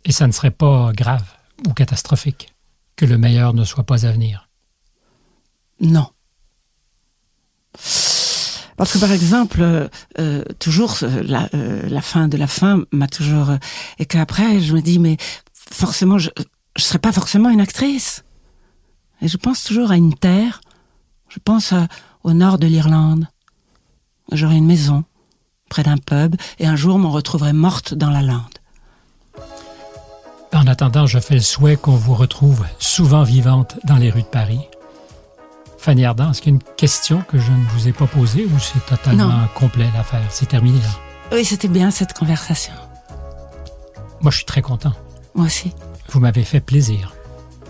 B: Et ça ne serait pas grave ou catastrophique que le meilleur ne soit pas à venir.
A: Non. Parce que par exemple, euh, toujours la, euh, la, fin de la fin m'a toujours euh, et qu'après je me dis mais forcément je je serais pas forcément une actrice. Et je pense toujours à une terre. Je pense au nord de l'Irlande. J'aurais une maison près d'un pub, et un jour m'en retrouverai morte dans la lande.
B: En attendant, je fais le souhait qu'on vous retrouve souvent vivante dans les rues de Paris. Fanny Ardant, est-ce qu'il y a une question que je ne vous ai pas posée ou c'est totalement
A: non.
B: complet l'affaire? C'est terminé là?
A: Oui, c'était bien cette conversation.
B: Moi, je suis très content.
A: Moi aussi.
B: Vous m'avez fait plaisir.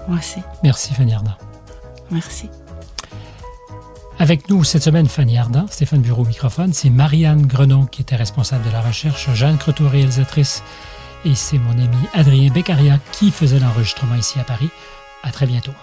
A: Moi aussi.
B: Merci, Fanny Ardant.
A: Merci.
B: Avec nous cette semaine, Fanny Ardant, Stéphane Bureau microphone, c'est Marianne Grenon qui était responsable de la recherche, Jeanne Croteau réalisatrice, et c'est mon ami Adrien Beccaria qui faisait l'enregistrement ici à Paris. À très bientôt.